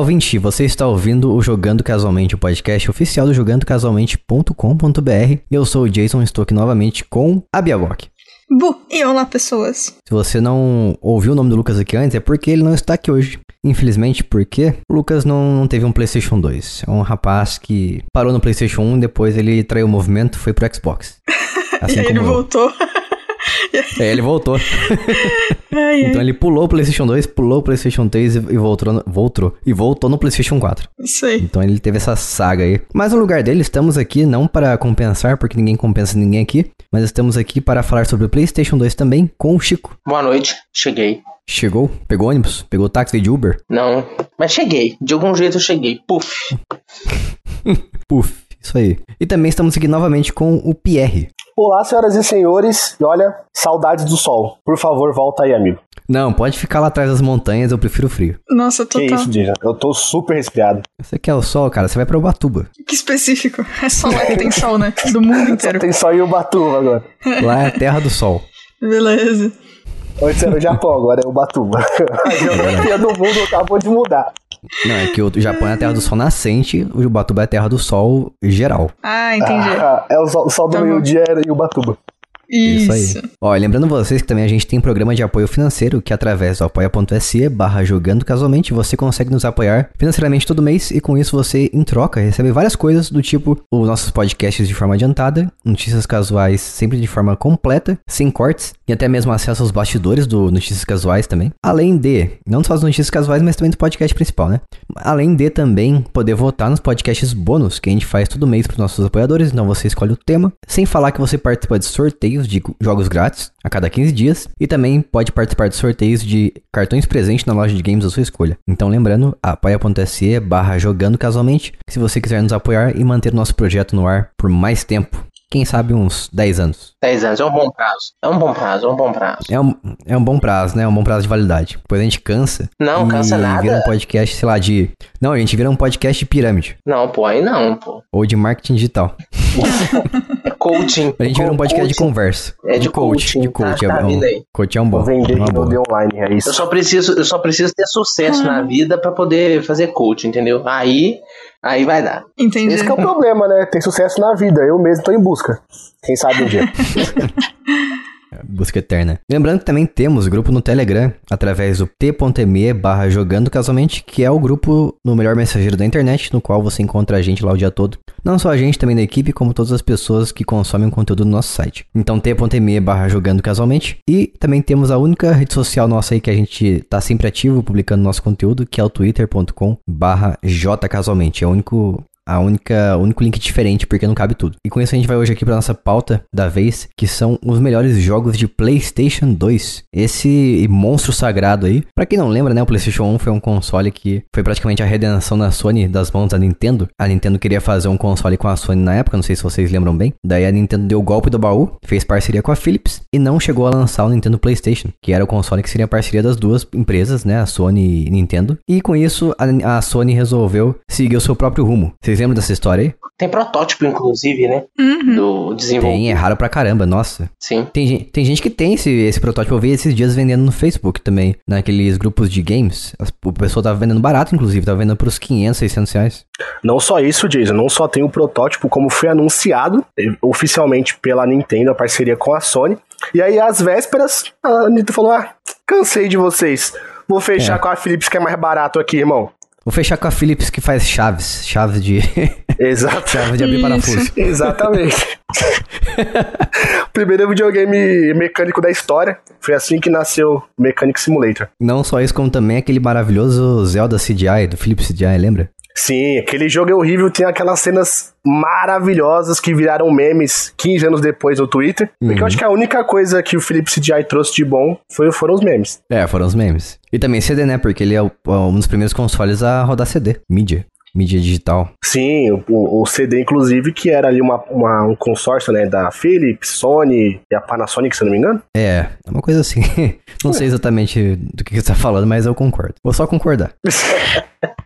ouvinte, você está ouvindo o Jogando Casualmente, o podcast oficial do jogandocasualmente.com.br. Eu sou o Jason, estou aqui novamente com a Biabok. Bu, e olá pessoas. Se você não ouviu o nome do Lucas aqui antes, é porque ele não está aqui hoje. Infelizmente, porque o Lucas não, não teve um PlayStation 2. É um rapaz que parou no PlayStation 1, depois ele traiu o movimento e foi pro Xbox. e aí ele eu. É, ele voltou. Ai, então ai. ele pulou o PlayStation 2, pulou o PlayStation 3 e voltou, no- voltou e voltou no PlayStation 4. Isso aí. Então ele teve essa saga aí. Mas no lugar dele, estamos aqui não para compensar, porque ninguém compensa ninguém aqui, mas estamos aqui para falar sobre o PlayStation 2 também com o Chico. Boa noite, cheguei. Chegou, pegou ônibus, pegou táxi de Uber. Não, mas cheguei. De algum jeito eu cheguei. Puf. Puf, isso aí. E também estamos aqui novamente com o Pierre. Olá, senhoras e senhores. E olha, saudades do sol. Por favor, volta aí, amigo. Não, pode ficar lá atrás das montanhas, eu prefiro o frio. Nossa, Que total. isso, Dija? Eu tô super resfriado. Você quer o sol, cara, você vai pra Ubatuba. Que específico. É só lá que tem sol, né? Do mundo Só inteiro. tem só em Ubatuba agora. Lá é a terra do sol. Beleza. Antes era o Japão, agora é Ubatuba. A geografia do mundo acabou de mudar. Não, é que o Japão é a terra do sol nascente, o Ubatuba é a terra do sol geral. Ah, entendi. Ah, é o sol, o sol do Tá meio-dia era em Ubatuba. Isso. Isso aí. Ó, lembrando vocês que também a gente tem programa de apoio financeiro, que através do apoia.se barra jogando casualmente, você consegue nos apoiar financeiramente todo mês e com isso você, em troca, recebe várias coisas do tipo os nossos podcasts de forma adiantada, notícias casuais sempre de forma completa, sem cortes, e até mesmo acesso aos bastidores do Notícias Casuais também. Além de, não só as notícias casuais, mas também do podcast principal, né? Além de também poder votar nos podcasts bônus que a gente faz todo mês para os nossos apoiadores, então você escolhe o tema, sem falar que você participa de sorteios de jogos grátis a cada 15 dias e também pode participar de sorteios de cartões presentes na loja de games da sua escolha. Então lembrando, apoia.se barra jogando casualmente, se você quiser nos apoiar e manter o nosso projeto no ar por mais tempo. Quem sabe uns 10 anos. 10 anos, é um bom prazo. É um bom prazo, é um bom prazo. É um, é um bom prazo, né? É um bom prazo de validade. Depois a gente cansa. Não, e cansa nada. vira um podcast, sei lá, de. Não, a gente vira um podcast de pirâmide. Não, pô, aí não, pô. Ou de marketing digital. É coaching. A gente vira um podcast de Coaching. conversa. É de coaching, De tá? coach. Tá é, vindo um, aí. coach é um bom. Vou vender de modelo online, é Eu isso. só preciso, eu só preciso ter sucesso na vida pra poder fazer coaching, entendeu? Aí, aí vai dar. Entendi. Esse que é o problema, né? Ter sucesso na vida. Eu mesmo tô em busca. Quem sabe um dia. Busca eterna. Lembrando que também temos grupo no Telegram, através do t.me barra jogando casualmente, que é o grupo no melhor mensageiro da internet, no qual você encontra a gente lá o dia todo. Não só a gente, também da equipe, como todas as pessoas que consomem o conteúdo do nosso site. Então t.me barra jogando casualmente. E também temos a única rede social nossa aí que a gente tá sempre ativo, publicando nosso conteúdo, que é o twitter.com barra jcasualmente. É o único a única, o único link diferente, porque não cabe tudo. E com isso a gente vai hoje aqui para nossa pauta da vez, que são os melhores jogos de PlayStation 2. Esse monstro sagrado aí. Pra quem não lembra, né, o PlayStation 1 foi um console que foi praticamente a redenção da Sony das mãos da Nintendo. A Nintendo queria fazer um console com a Sony na época, não sei se vocês lembram bem. Daí a Nintendo deu o golpe do baú, fez parceria com a Philips e não chegou a lançar o Nintendo PlayStation, que era o console que seria a parceria das duas empresas, né, a Sony e Nintendo. E com isso a, a Sony resolveu seguir o seu próprio rumo. Vocês lembram dessa história aí? Tem protótipo, inclusive, né? Uhum. Do desenvolvimento. Tem, é raro pra caramba, nossa. Sim. Tem, tem gente que tem esse, esse protótipo, eu vi esses dias vendendo no Facebook também, naqueles grupos de games. As- O pessoal tava vendendo barato, inclusive, tava vendendo pros 500, 600 reais. Não só isso, Jason, não só tem o protótipo, como foi anunciado eh, oficialmente pela Nintendo, a parceria com a Sony. E aí, às vésperas, a Nintendo falou: Ah, cansei de vocês. Vou fechar É. com a Philips, que é mais barato aqui, irmão. Vou fechar com a Philips que faz chaves, chaves de, Exato. chaves de abrir Isso. parafuso. Exatamente. Primeiro videogame mecânico da história. Foi assim que nasceu o Mechanic Simulator. Não só isso, como também aquele maravilhoso Zelda CGI, do Philips CGI, lembra? Sim, aquele jogo é horrível, tem aquelas cenas maravilhosas que viraram memes 15 anos depois no Twitter. Porque Uhum. eu acho que a única coisa que o Felipe CGI trouxe de bom foi, foram os memes. É, foram os memes. E também CD, né? Porque ele é o- um dos primeiros consoles a rodar CD, mídia, mídia digital. Sim, o, o- CD, inclusive, que era ali uma, uma- um consórcio, né, da Philips, Sony e a Panasonic, se eu não me engano. É, é uma coisa assim. Não sei exatamente do que você tá falando, mas eu concordo. Vou só concordar.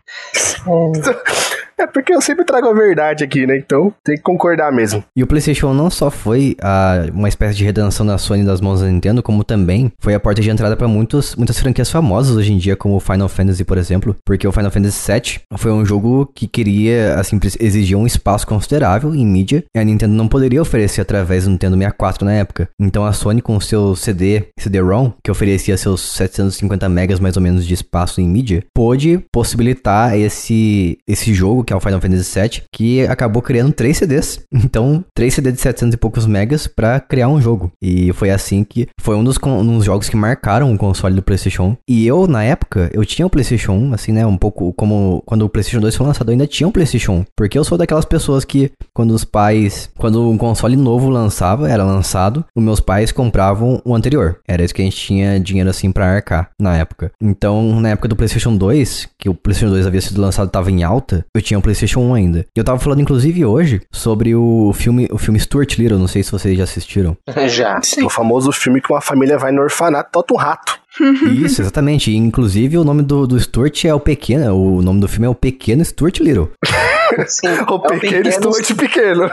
and so, É porque eu sempre trago a verdade aqui, né? Então tem que concordar mesmo. E o PlayStation não só foi a, uma espécie de redenção da Sony das mãos da Nintendo, como também foi a porta de entrada para muitas franquias famosas hoje em dia, como o Final Fantasy, por exemplo. Porque o Final Fantasy VII foi um jogo que queria, assim, exigia um espaço considerável em mídia, e a Nintendo não poderia oferecer através do Nintendo 64 na época. Então a Sony, com seu CD, CD-ROM, que oferecia seus 750 megas mais ou menos de espaço em mídia, pôde possibilitar esse, esse jogo, que é o Final Fantasy VII, que acabou criando três CDs. Então, três CDs de 700 e poucos megas para criar um jogo. E foi assim que foi um dos, um dos jogos que marcaram o console do PlayStation. E eu, na época, eu tinha o PlayStation 1, assim, né? Um pouco como quando o PlayStation 2 foi lançado, eu ainda tinha um PlayStation 1. Porque eu sou daquelas pessoas que, quando os pais, quando um console novo lançava, era lançado, os meus pais compravam o anterior. Era isso que a gente tinha dinheiro assim para arcar na época. Então, na época do PlayStation 2, que o PlayStation 2 havia sido lançado, tava em alta, eu tinha um PlayStation 1 ainda. E eu tava falando, inclusive, hoje, sobre o filme, o filme Stuart Little, não sei se vocês já assistiram. Já. Sim. O famoso filme que uma família vai no orfanato, tota um rato. Isso, exatamente. E, inclusive, o nome do, do Stuart é o pequeno, o nome do filme é o Pequeno Stuart Little. Sim, O pequeno Stuart pequeno.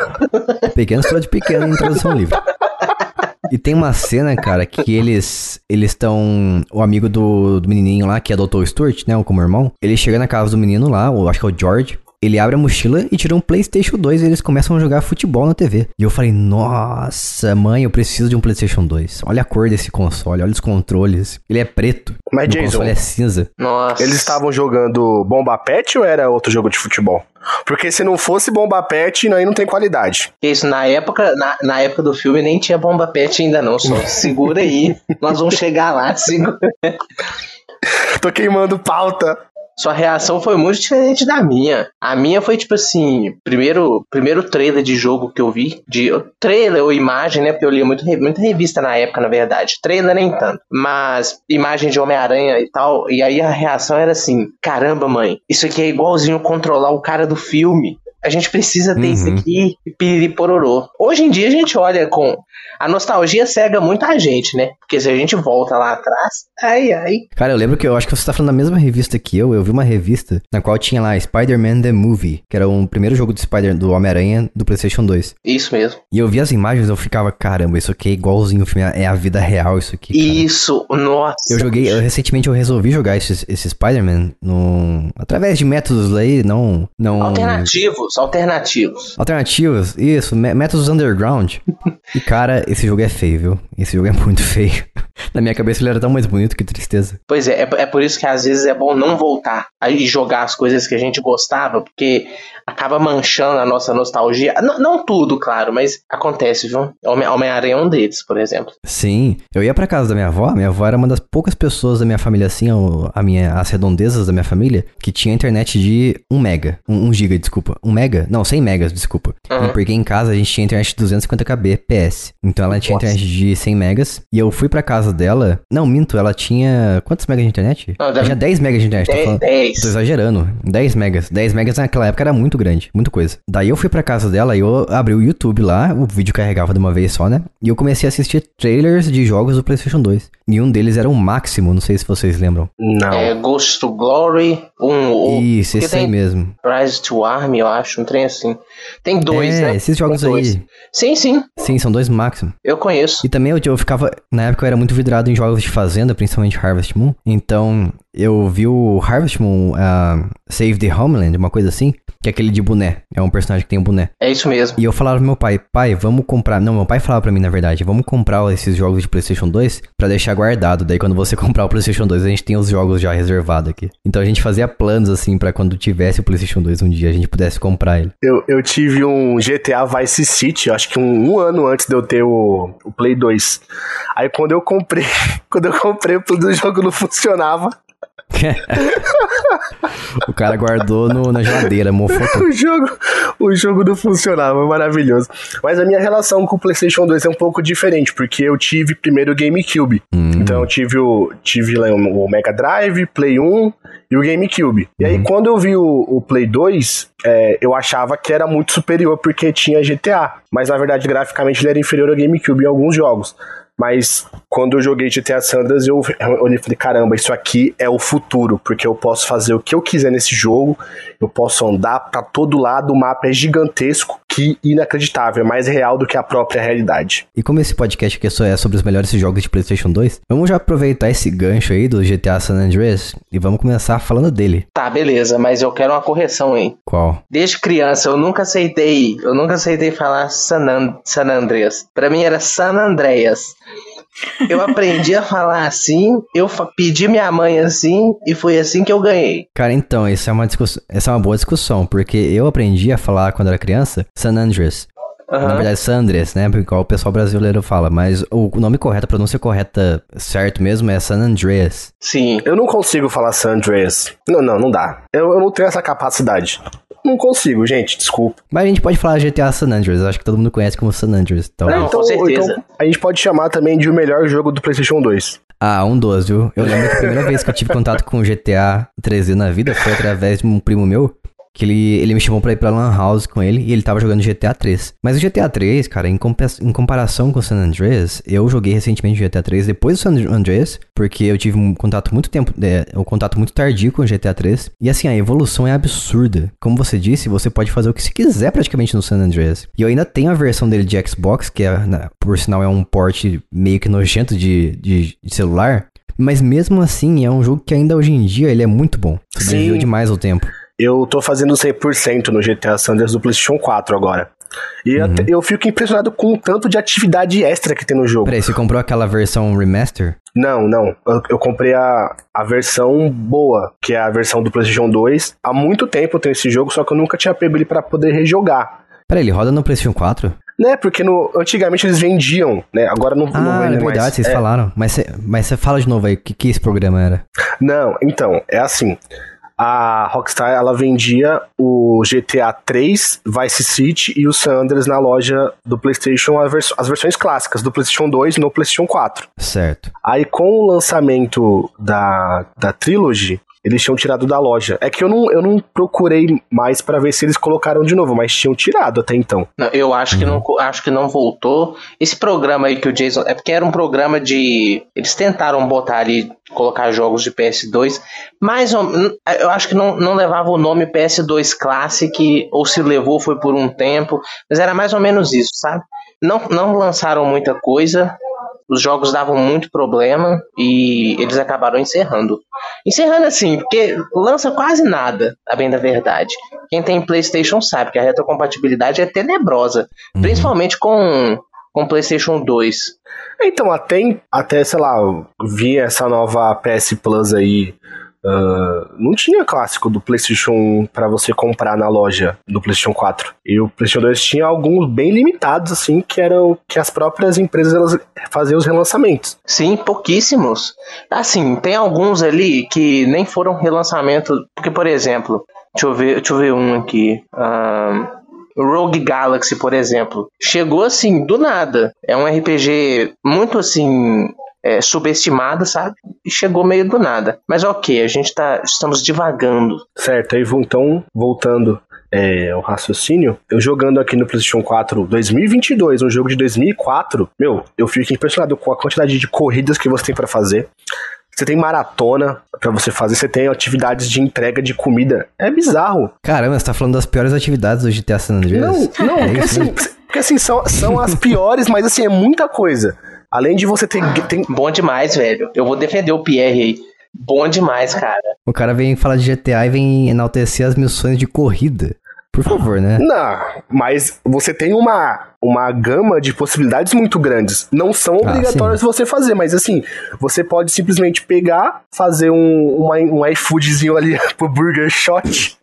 Pequeno Stuart Pequeno em tradução livre. E tem uma cena, cara, que eles eles estão. O amigo do, do menininho lá, que adotou o Stuart, né? Como irmão. Ele chega na casa do menino lá, ou acho que é o George. Ele abre a mochila e tira um PlayStation 2 e eles começam a jogar futebol na TV. E eu falei, nossa, mãe, eu preciso de um PlayStation 2. Olha a cor desse console, olha os controles. Ele é preto. Mas, o Jason, console é cinza. Nossa. Eles estavam jogando Bomba Pet ou era outro jogo de futebol? Porque se não fosse Bomba Pet, aí não tem qualidade. Isso, na época, na, na época do filme nem tinha bomba pet ainda não, só segura aí. Nós vamos chegar lá, segura. Tô queimando pauta. Sua reação foi muito diferente da minha. A minha foi tipo assim, primeiro, primeiro trailer de jogo que eu vi, de trailer ou imagem, né? Porque eu lia muito, muita revista na época, na verdade. Trailer nem tanto, mas imagem de Homem-Aranha e tal. E aí a reação era assim: caramba, mãe, isso aqui é igualzinho controlar o cara do filme. A gente precisa ter isso Uhum. aqui e piriri pororô. Hoje em dia a gente olha com. A nostalgia cega muita gente, né? Porque se a gente volta lá atrás, ai ai. Cara, eu lembro que eu acho que você tá falando da mesma revista que eu. Eu vi uma revista na qual tinha lá Spider-Man The Movie, que era o primeiro jogo do Spider do Homem-Aranha do PlayStation 2. Isso mesmo. E eu vi as imagens eu ficava, caramba, isso aqui é igualzinho o filme, é a vida real isso aqui. cara. Isso, nossa. Eu joguei, eu, recentemente eu resolvi jogar esse, esse Spider-Man através de métodos aí, não. não Alternativos, alternativos. Alternativos, isso, mé- métodos underground. E cara, esse jogo é feio, viu? Esse jogo é muito feio. Na minha cabeça ele era tão mais bonito que tristeza. Pois é, é, é por isso que às vezes é bom não voltar aí jogar as coisas que a gente gostava, porque acaba manchando a nossa nostalgia. Não, não tudo, claro, mas acontece, viu? Homem- Homem-Aranha é um deles, por exemplo. Sim, eu ia pra casa da minha avó, minha avó era uma das poucas pessoas da minha família assim, a minha, as redondezas da minha família, que tinha internet de 1 mega, 1, 1 giga, desculpa, 1 mega? Não, 100 megas, desculpa. Uhum. Porque em casa a gente tinha internet de 250 kb PS. Então ela tinha Nossa. internet de 100 megas, e eu fui pra casa dela, não, minto, ela tinha, quantos megas de internet? Não, deve- tinha 10 megas de internet, tô falando. 10. Tô exagerando. 10 megas. 10 megas naquela época era muito grande. Muita coisa. Daí eu fui pra casa dela e eu abri o YouTube lá. O vídeo carregava de uma vez só, né? E eu comecei a assistir trailers de jogos do PlayStation 2. E um deles era o Máximo. Não sei se vocês lembram. Não. É, Ghost to Glory, um, um Isso, esse aí mesmo. Rise to Arm, eu acho, um trem assim. Tem dois, é, né? esses jogos aí. Sim, sim, Sim, são dois Máximo. eu conheço. E também eu, eu ficava. Na época eu era muito vidrado em jogos de fazenda, principalmente Harvest Moon. Então eu vi o Harvest Moon ah, Save the Homeland, uma coisa assim. Que é aquele de boné. É um personagem que tem um boné. É isso mesmo. E eu falava pro meu pai, pai, vamos comprar. Não, meu pai falava pra mim, na verdade, vamos comprar esses jogos de PlayStation 2 pra deixar guardado. Daí quando você comprar o PlayStation 2, a gente tem os jogos já reservados aqui. Então a gente fazia planos assim pra quando tivesse o PlayStation 2 um dia a gente pudesse comprar ele. Eu, eu tive um GTA Vice City, acho que um, um ano antes de eu ter o, o Play 2. Aí quando eu comprei, quando eu comprei, o jogo não funcionava. o cara guardou no- na geladeira, mofou tudo. O jogo, o jogo não funcionava, maravilhoso. Mas a minha relação com o PlayStation 2 é um pouco diferente, porque eu tive primeiro o GameCube. Hum. Então eu tive o, tive lá o Mega Drive, Play 1 e o GameCube. E aí quando eu vi o, o Play 2, é, eu achava que era muito superior porque tinha GTA. Mas na verdade, graficamente, ele era inferior ao GameCube em alguns jogos. Mas quando eu joguei GTA Sanders, eu olhei e falei, caramba, isso aqui é o futuro, porque eu posso fazer o que eu quiser nesse jogo, eu posso andar pra todo lado, o mapa é gigantesco, que inacreditável, é mais real do que a própria realidade. E como esse podcast aqui só é sobre os melhores jogos de PlayStation 2, vamos já aproveitar esse gancho aí do GTA San Andreas e vamos começar falando dele. Tá, beleza, mas eu quero uma correção aí. Qual? Desde criança eu nunca aceitei, eu nunca aceitei falar San, An San Andreas. Pra mim era San Andreas. Eu aprendi a falar assim, eu pedi minha mãe assim e foi assim que eu ganhei. Cara, então, isso é uma discussão, essa é uma boa discussão, porque eu aprendi a falar quando era criança San Andreas. Na Aham. verdade, San Andreas, né? Igual o pessoal brasileiro fala, mas o nome correto, a pronúncia correta certo mesmo é San Andreas. Sim. Eu não consigo falar San Andreas. Não, não, não dá. Eu, eu não tenho essa capacidade. Não consigo, gente, desculpa. Mas a gente pode falar GTA San Andreas, acho que todo mundo conhece como San Andreas. Então, Não, com certeza. então a gente pode chamar também de o melhor jogo do PlayStation 2. Ah, um dos, viu? Eu lembro que a primeira vez que eu tive contato com o GTA 3D na vida foi através de um primo meu. Que ele, ele me chamou pra ir pra Lan House com ele e ele tava jogando GTA 3. Mas o GTA 3, cara, em, compa- em comparação com o San Andreas, eu joguei recentemente o GTA 3 depois do San Andreas, porque eu tive um contato muito tempo, é, um contato muito tardio com o GTA 3. E assim, a evolução é absurda. Como você disse, você pode fazer o que você quiser praticamente no San Andreas. E eu ainda tenho a versão dele de Xbox, que é, na- por sinal é um port meio que nojento de, de- de celular. Mas mesmo assim, é um jogo que ainda hoje em dia ele é muito bom. Sobreviveu demais ao tempo. Eu tô fazendo 100% no GTA Sanders do PlayStation 4 agora. E Uhum. até- eu fico impressionado com o tanto de atividade extra que tem no jogo. Peraí, você comprou aquela versão remaster? Não, não. Eu, eu comprei a, a versão boa, que é a versão do PlayStation 2. Há muito tempo eu tenho esse jogo, só que eu nunca tinha pego ele pra poder rejogar. Peraí, ele roda no PlayStation 4? Né, porque no, antigamente eles vendiam, né? Agora não, não Ah, é verdade, mais. vocês É, falaram. Mas você, mas fala de novo aí, o que, que esse programa era? Não, então, é assim. A Rockstar, ela vendia o GTA 3, Vice City e o San Andreas na loja do PlayStation, vers- as versões clássicas do PlayStation 2 no PlayStation 4. Certo. Aí, com o lançamento da, da Trilogy, eles tinham tirado da loja. É que eu não, eu não procurei mais pra ver se eles colocaram de novo, mas tinham tirado até então. Não, eu acho que, não, acho que não voltou. Esse programa aí que o Jason. É porque era um programa de. Eles tentaram botar ali, colocar jogos de PS2. Mais ou Eu acho que não, não levava o nome PS2 Classic, ou se levou foi por um tempo. Mas era mais ou menos isso, sabe? Não, não lançaram muita coisa. Os jogos davam muito problema e eles acabaram encerrando. Encerrando assim, porque lança quase nada, a bem da verdade. Quem tem PlayStation sabe que a retrocompatibilidade é tenebrosa, Uhum. principalmente com com PlayStation 2. Então, até, até sei lá, vi essa nova PS Plus aí. Ah, não tinha clássico do PlayStation 1 pra você comprar na loja do PlayStation 4. E o PlayStation 2 tinha alguns bem limitados, assim, que eram que as próprias empresas elas faziam os relançamentos. Sim, pouquíssimos. Assim, tem alguns ali que nem foram relançamento, porque por exemplo, deixa eu ver, deixa eu ver um aqui. ahn, Rogue Galaxy, por exemplo, chegou assim do nada. É um RPG muito assim é, subestimado, sabe? E chegou meio do nada. Mas ok, a gente tá, estamos divagando. Certo, aí então, voltando é, ao raciocínio, eu jogando aqui no PlayStation 4 2022, um jogo de 2004, meu, eu fico impressionado com a quantidade de corridas que você tem pra fazer. Você tem maratona pra você fazer, você tem atividades de entrega de comida. É bizarro. Caramba, você tá falando das piores atividades do GTA San Andreas? Não, não, É porque isso, assim, né? porque assim são, são as piores, mas assim, é muita coisa. Além de você ter. tem- Bom demais, velho. Eu vou defender o Pierre aí. Bom demais, cara. O cara vem falar de GTA e vem enaltecer as missões de corrida. Por favor, né? Não, mas você tem uma, uma gama de possibilidades muito grandes. Não são Ah, obrigatórias você fazer, mas assim, você pode simplesmente pegar, fazer um, uma- um iFoodzinho ali pro Burger Shot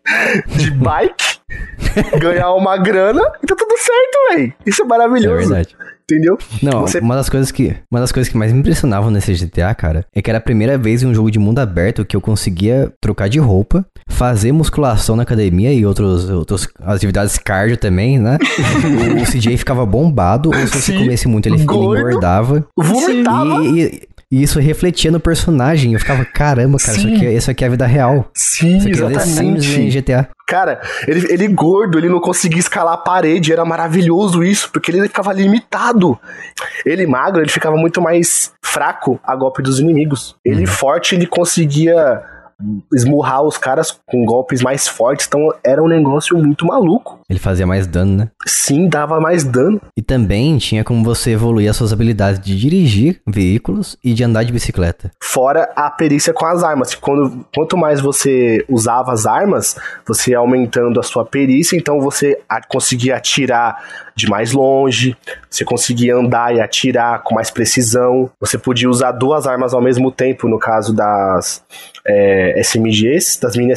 de bike, ganhar uma grana e tá tudo certo, véi. Isso é É maravilhoso. verdade. entendeu? Não, Você- uma das coisas que uma das coisas que mais me impressionavam nesse GTA, cara, é que era a primeira vez em um jogo de mundo aberto que eu conseguia trocar de roupa, fazer musculação na academia e outros, outros atividades cardio também, né? o, CJ ficava bombado, ou se você comesse muito, ele, ele Gordo. engordava. Vomitava. E, e- e isso refletia no personagem. Eu ficava, caramba, cara, isso aqui, é- isso aqui é a vida real. Sim, Isso aqui é The Sims né, em exatamente. GTA. Cara, ele, ele gordo, ele não conseguia escalar a parede, era maravilhoso isso, porque ele ficava limitado. Ele magro, ele ficava muito mais fraco a golpe dos inimigos. Ele Uhum. forte, ele conseguia esmurrar os caras com golpes mais fortes, então era um negócio muito maluco. Ele fazia mais dano, né? Sim, dava mais dano. E também tinha como você evoluir as suas habilidades de dirigir veículos e de andar de bicicleta. Fora a perícia com as armas. Quando, quanto mais você usava as armas, você ia aumentando a sua perícia, então você conseguia atirar de mais longe, você conseguia andar e atirar com mais precisão, você podia usar duas armas ao mesmo tempo, no caso das é, SMGs, das mini,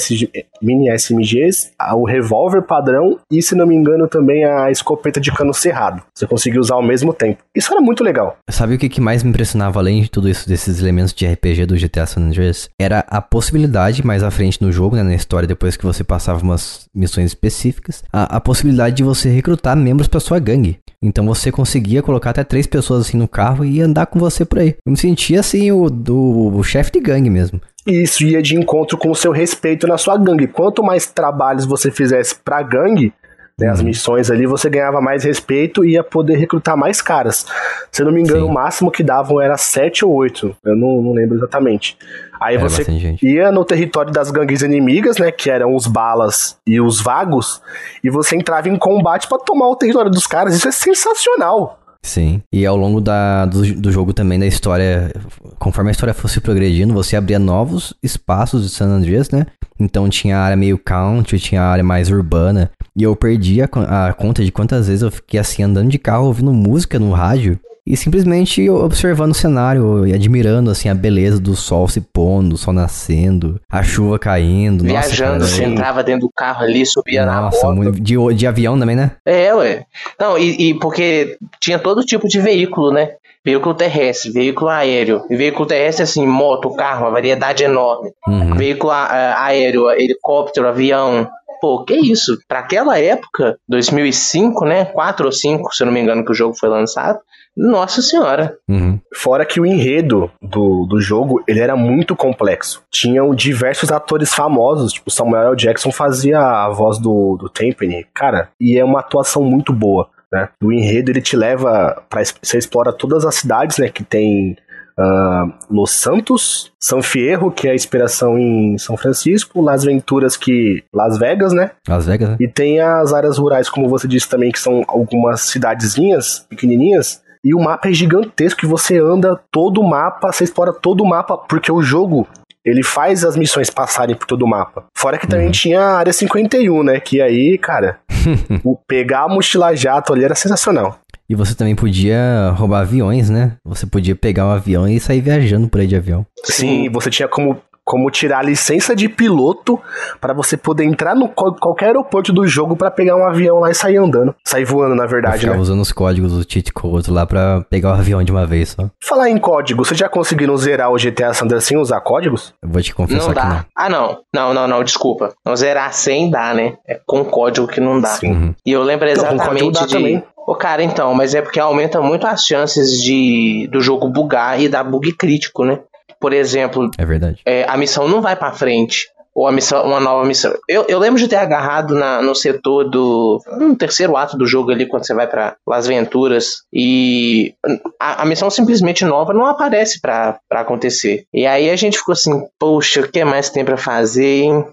mini SMGs, o revólver padrão e, se não me engano, também a escopeta de cano cerrado. Você conseguia usar ao mesmo tempo. Isso era muito legal. Sabe o que, que mais me impressionava além de tudo isso, desses elementos de RPG do GTA San Andreas? Era a possibilidade, mais à frente no jogo, né, na história, depois que você passava umas missões específicas, a, a possibilidade de você recrutar membros pra sua gangue. Então você conseguia colocar até três pessoas assim no carro e andar com você por aí. Eu me sentia assim o, do, o chefe de gangue mesmo. Isso ia de encontro com o seu respeito na sua gangue. Quanto mais trabalhos você fizesse pra gangue, né, as missões ali, você ganhava mais respeito e ia poder recrutar mais caras. Se eu não me engano, Sim. o máximo que davam era sete ou oito. Eu não, não lembro exatamente. Aí Era você ia no território das gangues inimigas, né, que eram os balas e os vagos, e você entrava em combate pra tomar o território dos caras. Isso é sensacional. Sim. E ao longo da, do, do jogo também, da história, conforme a história fosse progredindo, você abria novos espaços de San Andreas, né? Então tinha a área meio country, tinha a área mais urbana. E eu perdi a, a conta de quantas vezes eu fiquei assim andando de carro, ouvindo música no rádio. E simplesmente observando o cenário e admirando assim a beleza do sol se pondo, o sol nascendo, a chuva caindo. Nossa, Viajando, cara, você entrava dentro do carro ali, subia na Nossa, moto. muito, de, de avião também, né? É, ué. Não, e, e porque tinha todo tipo de veículo, né? Veículo terrestre, veículo aéreo. E veículo terrestre, assim, moto, carro, uma variedade enorme. Uhum. Veículo aéreo, helicóptero, avião. Pô, que isso? Pra aquela época, 2005, né? 4 ou 5, se eu não me engano, que o jogo foi lançado. Nossa senhora. Uhum. Fora que o enredo do, do jogo, ele era muito complexo. Tinham diversos atores famosos, tipo Samuel L. Jackson fazia a voz do, do Tempany, cara, e é uma atuação muito boa, né? O enredo, ele te leva para você explora todas as cidades, né, que tem ah, Los Santos, São Fierro, que é a inspiração em São Francisco, Las Venturas, que Las Vegas, né? Las Vegas, né? E tem as áreas rurais, como você disse também, que são algumas cidadezinhas pequenininhas. E o mapa é gigantesco, e você anda todo o mapa, você explora todo o mapa, porque o jogo, ele faz as missões passarem por todo o mapa. Fora que também Uhum. tinha a área 51, né? Que aí, cara, o pegar a mochila jato ali era sensacional. E você também podia roubar aviões, né? Você podia pegar um avião e sair viajando por aí de avião. Sim, você tinha como, como tirar a licença de piloto para você poder entrar no qual- qualquer aeroporto do jogo para pegar um avião lá e sair andando. Sair voando, na verdade, né? usando os códigos do cheat code lá pra pegar o avião de uma vez só. Falar em código, você já conseguiram zerar o GTA San Andreas sem usar códigos? Eu vou te confessar Não que não. dá. Ah, não. Não, não, não, desculpa. Não zerar sem dá, né? É com código que não dá. Sim. Uhum. E eu lembro exatamente dá de. também. Ô, cara, então, mas é porque aumenta muito as chances de do jogo bugar e dar bug crítico, né? Por exemplo, É verdade. é, a missão não vai pra frente. Ou a missão, uma nova missão. Eu, eu lembro de ter agarrado na, no setor do. No terceiro ato do jogo ali, quando você vai pra Las Venturas. E a, a missão simplesmente nova não aparece pra acontecer. E aí a gente ficou assim, poxa, o que mais tem pra fazer, hein?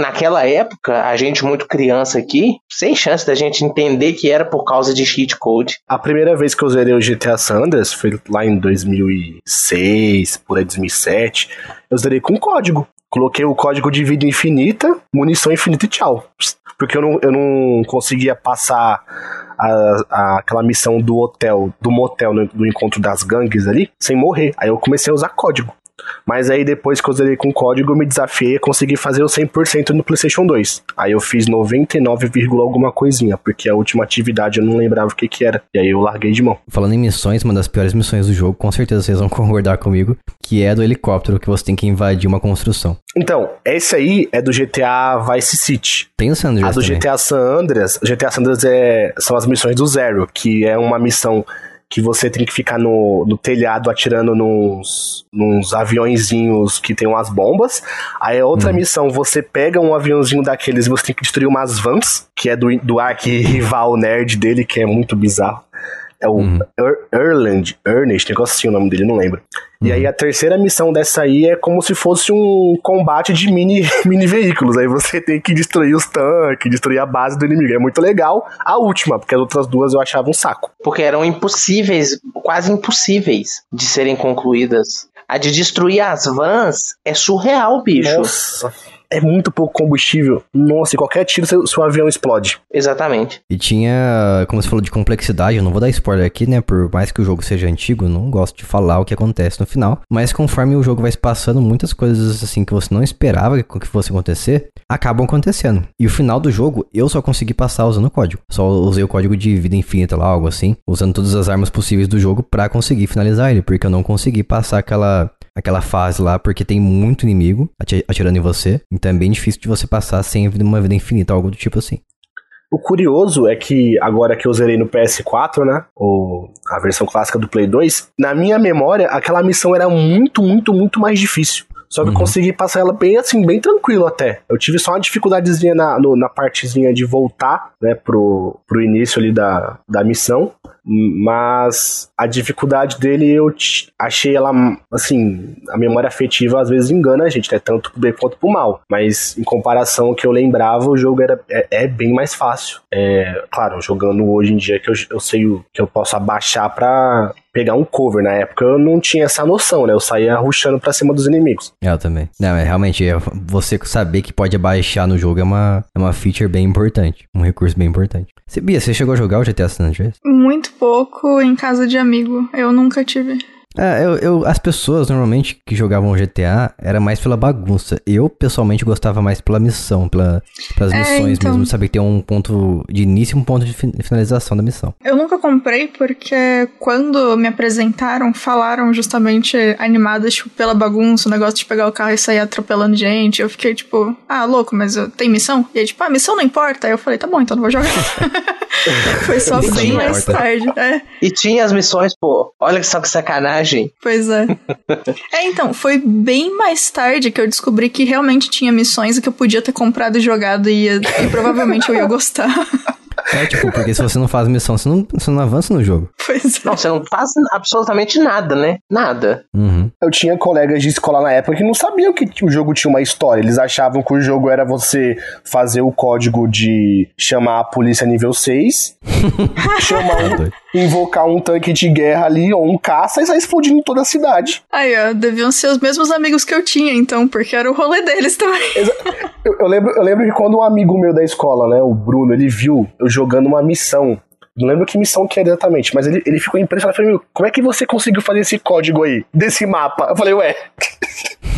Naquela época, a gente muito criança aqui, sem chance da gente entender que era por causa de cheat code. A primeira vez que eu zerei o GTA San Andreas foi lá em 2006, por aí 2007. Eu zerei com código. Coloquei o código de vida infinita, munição infinita e tchau. Porque eu não, eu não conseguia passar a- a- aquela missão do hotel, do motel, no- do encontro das gangues ali, sem morrer. Aí eu comecei a usar código. Mas aí depois que eu zerei com código, eu me desafiei a conseguir fazer o 100% no PlayStation 2. Aí eu fiz 99, vírgula alguma coisinha, porque a última atividade eu não lembrava o que que era. E aí eu larguei de mão. Falando em missões, uma das piores missões do jogo, com certeza vocês vão concordar comigo, que é do helicóptero que você tem que invadir uma construção. Então, esse aí é do GTA Vice City. Tem o San A Andreas do também. GTA San Andreas, GTA San Andreas é, são as missões do Zero, que é uma missão que você tem que ficar no, no telhado atirando nos, nos aviãozinhos que tem umas bombas. Aí a outra missão, você pega um aviãozinho daqueles e você tem que destruir umas vans, que é do, do arc rival nerd dele, que é muito bizarro. É o Uhum. Er- Erland, Ernest, negócio assim o nome dele, não lembro. E aí a terceira missão dessa aí é como se fosse um combate de mini, mini veículos. Aí você tem que destruir os tanques, destruir a base do inimigo. É muito legal. A última, porque as outras duas eu achava um saco. Porque eram impossíveis, quase impossíveis de serem concluídas. A de destruir as vans é surreal, bicho. Nossa, é muito pouco combustível. Nossa, e qualquer tiro seu, seu avião explode. Exatamente. E tinha, como você falou de complexidade, eu não vou dar spoiler aqui, né? Por mais que o jogo seja antigo, eu não gosto de falar o que acontece no final. Mas conforme o jogo vai se passando, muitas coisas assim que você não esperava que que fosse acontecer, acabam acontecendo. E o final do jogo, eu só consegui passar usando o código. Só usei o código de vida infinita lá, algo assim, usando todas as armas possíveis do jogo pra conseguir finalizar ele, porque eu não consegui passar aquela aquela fase lá, porque tem muito inimigo ati- atirando em você. Então é bem difícil de você passar sem uma vida infinita, algo do tipo assim. O curioso é que agora que eu zerei no PS4, né? O, a versão clássica do Play 2, na minha memória, aquela missão era muito, muito, muito mais difícil. Só que eu Uhum. consegui passar ela bem assim, bem tranquilo até. Eu tive só uma dificuldadezinha na, no- na partezinha de voltar, né, pro, pro início ali da, da missão. Mas a dificuldade dele eu achei ela, assim, a memória afetiva às vezes engana a gente, né? Tanto pro bem quanto pro mal. Mas em comparação ao que eu lembrava, o jogo era, é, é bem mais fácil. É, claro, jogando hoje em dia que eu, eu sei o que eu posso abaixar pra pegar um cover. Na época eu não tinha essa noção, né? Eu saía rushando pra cima dos inimigos. Eu também. Não, é realmente, é, você saber que pode abaixar no jogo é uma, é uma feature bem importante. Um recurso bem importante. Você, Bia, você chegou a jogar o GTA San Andreas? Muito pouco em casa de amigo. Eu nunca tive. É, eu, eu- as pessoas normalmente que jogavam GTA era mais pela bagunça. Eu, pessoalmente, gostava mais pela missão, pela, pelas É, missões então. mesmo. Saber que tem um ponto de início e um ponto de fin- finalização da missão. Eu nunca comprei porque quando me apresentaram, falaram justamente animadas, tipo, pela bagunça, o negócio de pegar o carro e sair atropelando gente. Eu fiquei tipo, ah, louco, mas eu- tem missão? E aí, tipo, ah, missão não importa. Aí eu falei, tá bom, então não vou jogar. Foi só bem mais importa. tarde. É, E tinha as missões, pô. Olha só que sacanagem. Pois é. É, então, foi bem mais tarde que eu descobri que realmente tinha missões e que eu podia ter comprado e jogado e, ia- e provavelmente eu ia gostar. É, tipo, porque se você não faz missão, você não, você não avança no jogo. pois é. Não, você não faz absolutamente nada, né? Nada. Uhum. Eu tinha colegas de escola na época que não sabiam que o jogo tinha uma história. Eles achavam que o jogo era você fazer o código de chamar a polícia nível 6, chamar um. Invocar um tanque de guerra ali ou um caça e sair explodindo toda a cidade. Aí, ó, deviam ser os mesmos amigos que eu tinha, então, porque era o rolê deles também. Eu, eu lembro, eu lembro que quando um amigo meu da escola, né, o Bruno, ele viu eu jogando uma missão. Não lembro que missão que era exatamente, mas ele, ele ficou impressionado. Eu falei, meu, como é que você conseguiu fazer esse código aí, desse mapa? Eu falei, ué,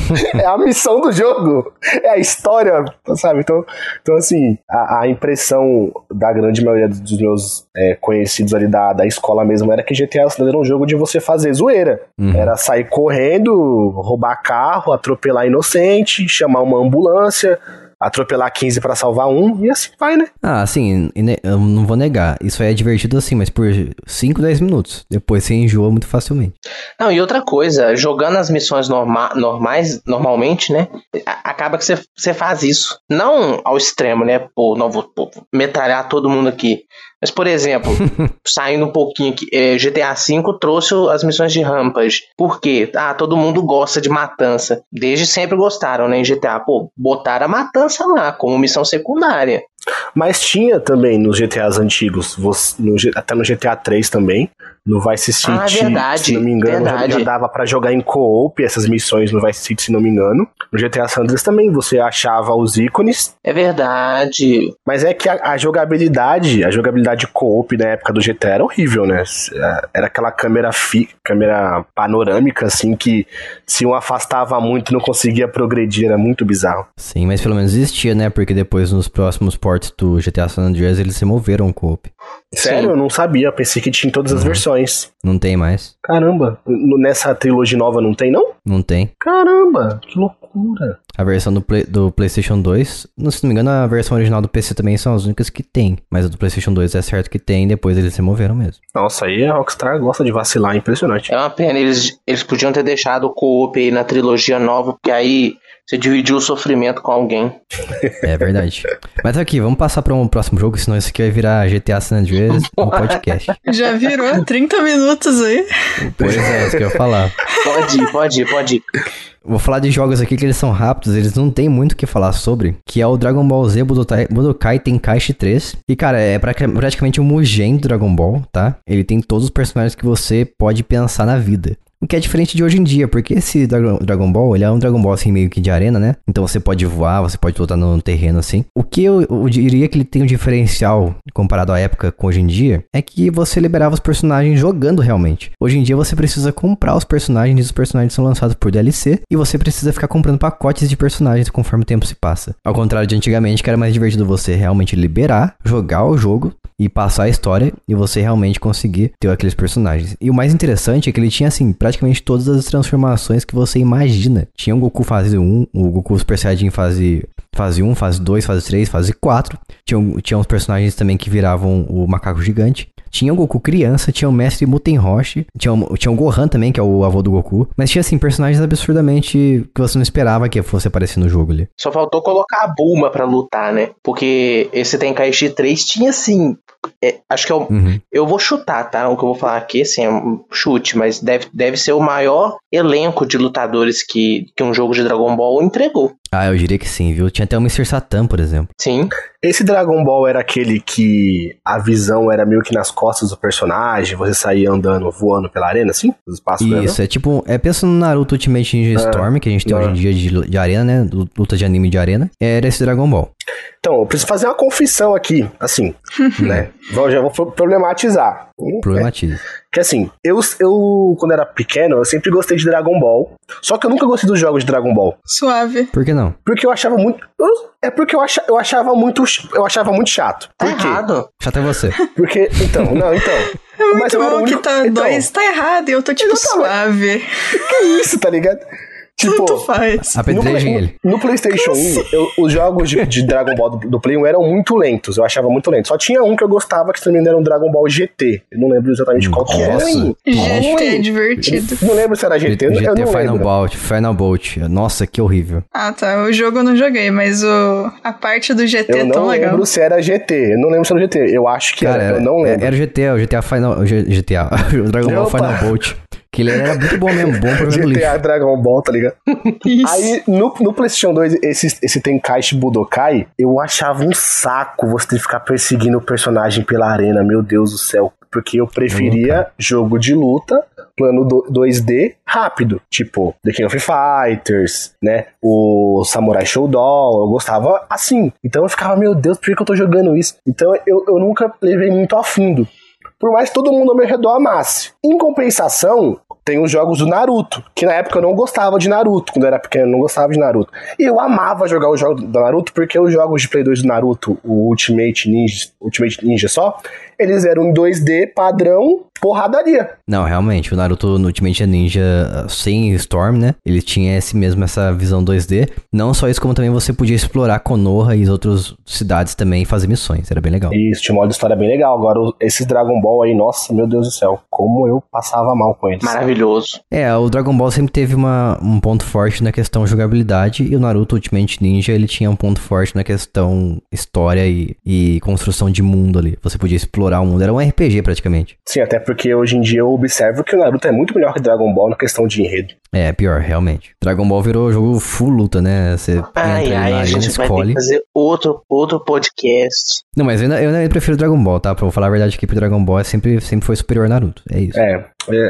é a missão do jogo, é a história, sabe? Então, então assim, a, a impressão da grande maioria dos meus é, conhecidos ali da, da escola mesmo era que GTA San era um jogo de você fazer zoeira. Uhum. Era sair correndo, roubar carro, atropelar inocente, chamar uma ambulância, atropelar 15 pra salvar um, e assim vai, né? Ah, assim, ine- eu não vou negar. Isso aí é divertido assim, mas por 5, 10 minutos. Depois você enjoa muito facilmente. Não, e outra coisa, jogando as missões norma normais, normalmente, né? Acaba que você- você faz isso. Não ao extremo, né? Pô, não vou, pô, metralhar todo mundo aqui. Mas, por exemplo, saindo um pouquinho aqui, é, GTA V trouxe as missões de rampas. Por quê? Ah, todo mundo gosta de matança. Desde sempre gostaram, né? Em GTA, pô, botaram a matança lá como missão secundária. Mas tinha também nos GTAs antigos, você- no até no GTA 3 também, no Vice City, Ah, verdade, se não me engano, já, já dava pra jogar em co-op essas missões no Vice City, se não me engano. No GTA San Andreas também, você achava os ícones, É verdade. mas é que a, a jogabilidade, a jogabilidade co-op na época do GTA era horrível, né? Era aquela câmera fi, câmera panorâmica, assim, que se um afastava muito não conseguia progredir, era muito bizarro. Sim, mas pelo menos existia, né? Porque depois nos próximos ports do GTA San Andreas eles removeram o co-op. Sério? Sim. Eu não sabia. Pensei que tinha em todas as Uhum. versões. Não tem mais. Caramba. Nessa trilogia nova não tem, não? Não tem. Caramba, que loucura. A versão do, Play- do PlayStation 2, não- se não me engano, a versão original do PC também são as únicas que tem. Mas a do PlayStation 2 é certo que tem, depois eles removeram mesmo. Nossa, aí a Rockstar gosta de vacilar, impressionante. É uma pena, eles, eles podiam ter deixado o co-op aí na trilogia nova, porque aí você dividiu o sofrimento com alguém. É verdade. Mas aqui, vamos passar para um próximo jogo, senão isso aqui vai virar GTA San Andreas um podcast. Já virou 30 minutos aí. Pois é, isso que eu ia falar. Pode ir, pode ir, pode ir. Vou falar de jogos aqui que eles são rápidos, eles não tem muito o que falar sobre, que é o Dragon Ball Z Budokai, Budokai Tenkaichi 3. E cara, é pra- praticamente um Mugen do Dragon Ball, tá? Ele tem todos os personagens que você pode pensar na vida. O que é diferente de hoje em dia, porque esse Dragon, Ball, ele é um Dragon Ball assim meio que de arena, né? Então você pode voar, você pode lutar no terreno assim. O que eu, eu diria que ele tem um diferencial comparado à época com hoje em dia, é que você liberava os personagens jogando realmente. Hoje em dia você precisa comprar os personagens e os personagens são lançados por DLC e você precisa ficar comprando pacotes de personagens conforme o tempo se passa. Ao contrário de antigamente, que era mais divertido você realmente liberar, jogar o jogo e passar a história e você realmente conseguir ter aqueles personagens. E o mais interessante é que ele tinha assim praticamente todas as transformações que você imagina. Tinha o Goku fase 1, o Goku Super Saiyajin fase fase 1, fase 2, fase 3, fase 4. Tinha, tinha uns personagens também que viravam o macaco gigante. Tinha o Goku criança, tinha o mestre Muten Roshi, tinha o, tinha o Gohan também, que é o avô do Goku. Mas tinha, assim, personagens absurdamente que você não esperava que fosse aparecer no jogo ali. Só faltou colocar a Bulma pra lutar, né? Porque esse Tenkaichi 3 tinha assim. é, acho que é o, Uhum. Eu vou chutar, tá? O que eu vou falar aqui, assim, é um chute, mas deve, deve ser o maior elenco de lutadores que, que um jogo de Dragon Ball entregou. Ah, eu diria que sim, viu? Tinha até o Mr. Satan, por exemplo. Sim. Esse Dragon Ball era aquele que a visão era meio que nas costas do personagem, você saía andando, voando pela arena, assim? Os espaços arena? Isso, é tipo, é pensa no Naruto Ultimate Ninja Ah, Storm, que a gente tem ah. hoje em dia de, de arena, né? Lu- Luta de anime de arena. Era esse Dragon Ball. Então, eu preciso fazer uma confissão aqui, assim, né? Vou- Já vou pro- problematizar. Problematiza. Que assim, eu, eu, quando era pequeno, eu sempre gostei de Dragon Ball. Só que eu nunca gostei dos jogos de Dragon Ball. Suave. Por que não? Porque eu achava muito. eu- é porque eu, acha, eu achava muito. Eu achava muito chato. Tá Por quê? errado. Chato é você. Porque. Então, não, então. É muito eu era o bom que único- tá então, dois, tá errado, e eu tô tipo Eu tava- suave. Que isso, tá ligado? Tipo. Tanto faz. Apedrejem ele. No PlayStation 1, eu- os jogos de, de Dragon Ball do, do Play 1 eram muito lentos. Eu achava muito lento. Só tinha um que eu gostava, que não engano era um Dragon Ball GT. Eu não lembro exatamente qual que era. Nossa. Ruim. GT é Ruim. divertido. Não lembro se era GT, eu GT não Final lembro. Bolt, Final Bolt. Nossa, que horrível. Ah, tá. O jogo eu não joguei, mas o... a parte do GT Eu é tão não legal. lembro se era GT. Eu não lembro se era GT. Eu acho que Cara, era. era, Eu não lembro. era o GTA, o GTA Final. GTA, o Dragon Ball Opa. Final Bolt. Que ele era muito bom mesmo, bom pra GTA lixo. Dragon Ball, tá ligado? Isso. Aí, no, no PlayStation 2, esse, esse Tenkaichi Budokai, eu achava um saco você ter que ficar perseguindo o personagem pela arena, meu Deus do céu. Porque eu preferia jogo de luta, plano do- 2D, rápido. Tipo, The King of Fighters, né? O Samurai Showdown, eu gostava assim. Então eu ficava, meu Deus, por que que eu tô jogando isso? Então eu, eu nunca levei muito a fundo. Por mais que todo mundo ao meu redor amasse. Em compensação, tem os jogos do Naruto, que na época eu não gostava de Naruto, quando eu era pequeno, eu não gostava de Naruto. E eu amava jogar os jogos do Naruto, porque os jogos de Play 2 do Naruto, o Ultimate Ninja, Ultimate Ninja só, eles eram em 2D padrão, porradaria. Não, realmente, o Naruto no Ultimate Ninja sem Storm, né? Ele tinha esse mesmo, essa visão 2D. Não só isso, como também você podia explorar Konoha e as outras cidades também e fazer missões. Era bem legal. Isso, tinha um modo de história bem legal. Agora, esses Dragon Ball aí, nossa, meu Deus do céu, como eu passava mal com eles. Maravilhoso. É, o Dragon Ball sempre teve uma, um ponto forte na questão jogabilidade e o Naruto Ultimate Ninja ele tinha um ponto forte na questão história e, e construção de mundo ali. Você podia explorar o mundo, era um RPG praticamente. Sim, até porque hoje em dia eu observo que o Naruto é muito melhor que Dragon Ball na questão de enredo. É, pior, realmente. Dragon Ball virou jogo full luta, né? Você Ai, entra ai, na a gente vai ter escolhe. que fazer outro, outro podcast. Não, mas eu ainda, eu ainda prefiro Dragon Ball, tá? Pra eu falar a verdade aqui, pro Dragon Ball é sempre, sempre foi superior ao Naruto. É isso. É,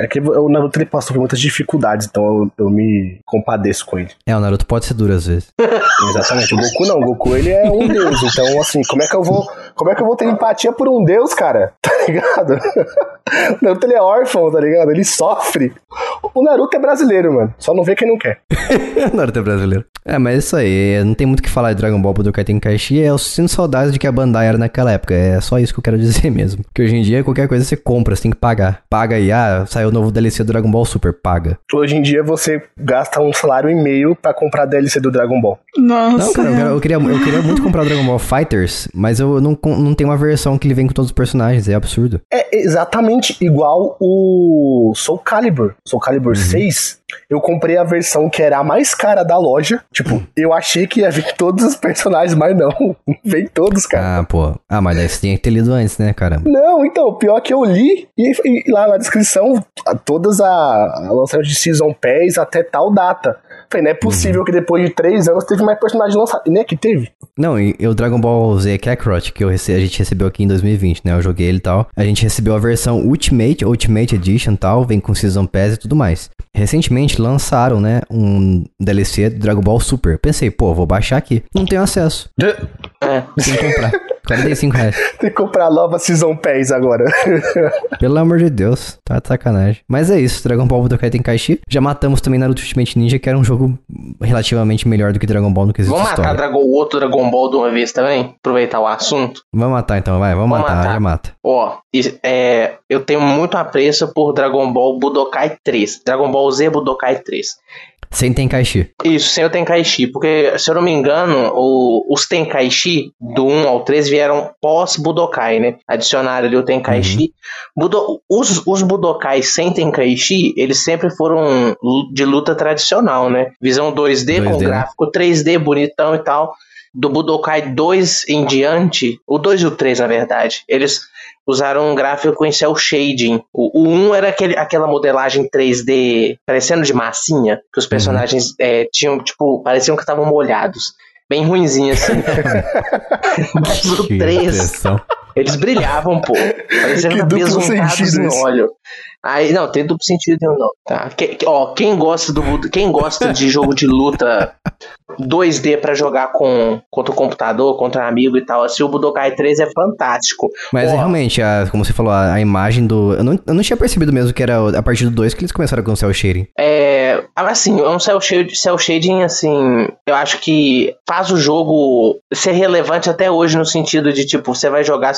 é que o Naruto ele passou por muitas dificuldades, então eu, eu me compadeço com ele. É, o Naruto pode ser duro às vezes. Exatamente. O Goku não, o Goku ele é um deus, então assim, como é que eu vou, como é que eu vou ter empatia por um deus, cara? Tá ligado? o Naruto ele é órfão, tá ligado? Ele sofre. O Naruto é brasileiro, mano. Só não vê quem não quer. Naruto é brasileiro. É, mas é isso aí. Não tem muito o que falar de Dragon Ball Budokai Tenkaichi. Eu sinto saudades de que a Bandai era naquela época. É só isso que eu quero dizer mesmo. Porque hoje em dia, qualquer coisa você compra, você tem que pagar. Paga aí, ah, saiu o novo DLC do Dragon Ball Super, paga. Hoje em dia você gasta um salário e meio pra comprar DLC do Dragon Ball. Nossa. Não, cara, eu, quero- eu queria, eu queria muito comprar o Dragon Ball Fighters, mas eu não, não tenho uma versão que ele vem com todos os personagens. É absurdo. É exatamente igual o Soul Calibur. Soul Calibur 6, eu comprei a versão que era a mais cara da loja. Tipo, eu achei que ia vir todos os personagens, mas não. Vem todos, cara. Ah, pô. Ah, mas daí você tinha que ter lido antes, né, cara? Não, então, pior que eu li e, e lá na descrição, todas a, a lançamento de Season Pass até tal data. Falei, não é possível que depois de três anos teve mais personagem lançado. E nem é que teve. Não, e, e o Dragon Ball Z Kakarot, que eu rece- a gente recebeu aqui em 2020, né? Eu joguei ele e tal. A gente recebeu a versão Ultimate, Ultimate Edition e tal, vem com Season Pass e tudo mais. Recentemente lançaram, né, um DLC do Dragon Ball Super. Pensei, pô, vou baixar aqui. Não tenho acesso. É. Tem que comprar. 45 reais. Tem que comprar a nova Season Pass agora. Pelo amor de Deus, tá de sacanagem. Mas é isso, Dragon Ball Budokai Tenkaichi. Já matamos também Naruto Ultimate Ninja, que era um jogo relativamente melhor do que Dragon Ball no quesito Vamos matar história. Dragon, o outro Dragon Ball de uma vez também? Aproveitar o assunto. Vamos matar então, vai, vamos, Vamos matar, matar. já mata. Ó, é, eu tenho muito apreço por Dragon Ball Budokai 3. Dragon Ball Z Budokai 3. Sem Tenkaichi. Isso, sem o Tenkaichi, porque se eu não me engano, o- os Tenkaichi do 1 ao 3 vieram pós-Budokai, né? Adicionaram ali o Tenkaichi. Budo- os, os Budokai sem Tenkaichi, eles sempre foram de luta tradicional, né? Visão 2D, com 2D, né? gráfico 3D bonitão e tal. Do Budokai 2 em diante, o 2 e o 3, na verdade, eles usaram um gráfico em cel shading. O, o 1 era aquele, aquela modelagem 3D parecendo de massinha, que os personagens é, tinham, tipo, pareciam que estavam molhados. Bem ruinzinho assim. Mas o Que 3, depressão. eles brilhavam, pô. Parecia Que sentido em isso. óleo. Aí, não, tem duplo sentido não. Tá? Que- ó, quem gosta do quem gosta de jogo de luta 2D pra jogar com contra o computador, contra um amigo e tal, assim, o Budokai 3 é fantástico. Mas Ó, realmente, a- como você falou, a, a imagem do. Eu não, eu não tinha percebido mesmo que era a partir do 2 que eles começaram com o cel shading. É, assim, é um cel shading, cel shading, assim, eu acho que faz o jogo ser relevante até hoje no sentido de, tipo, você vai jogar,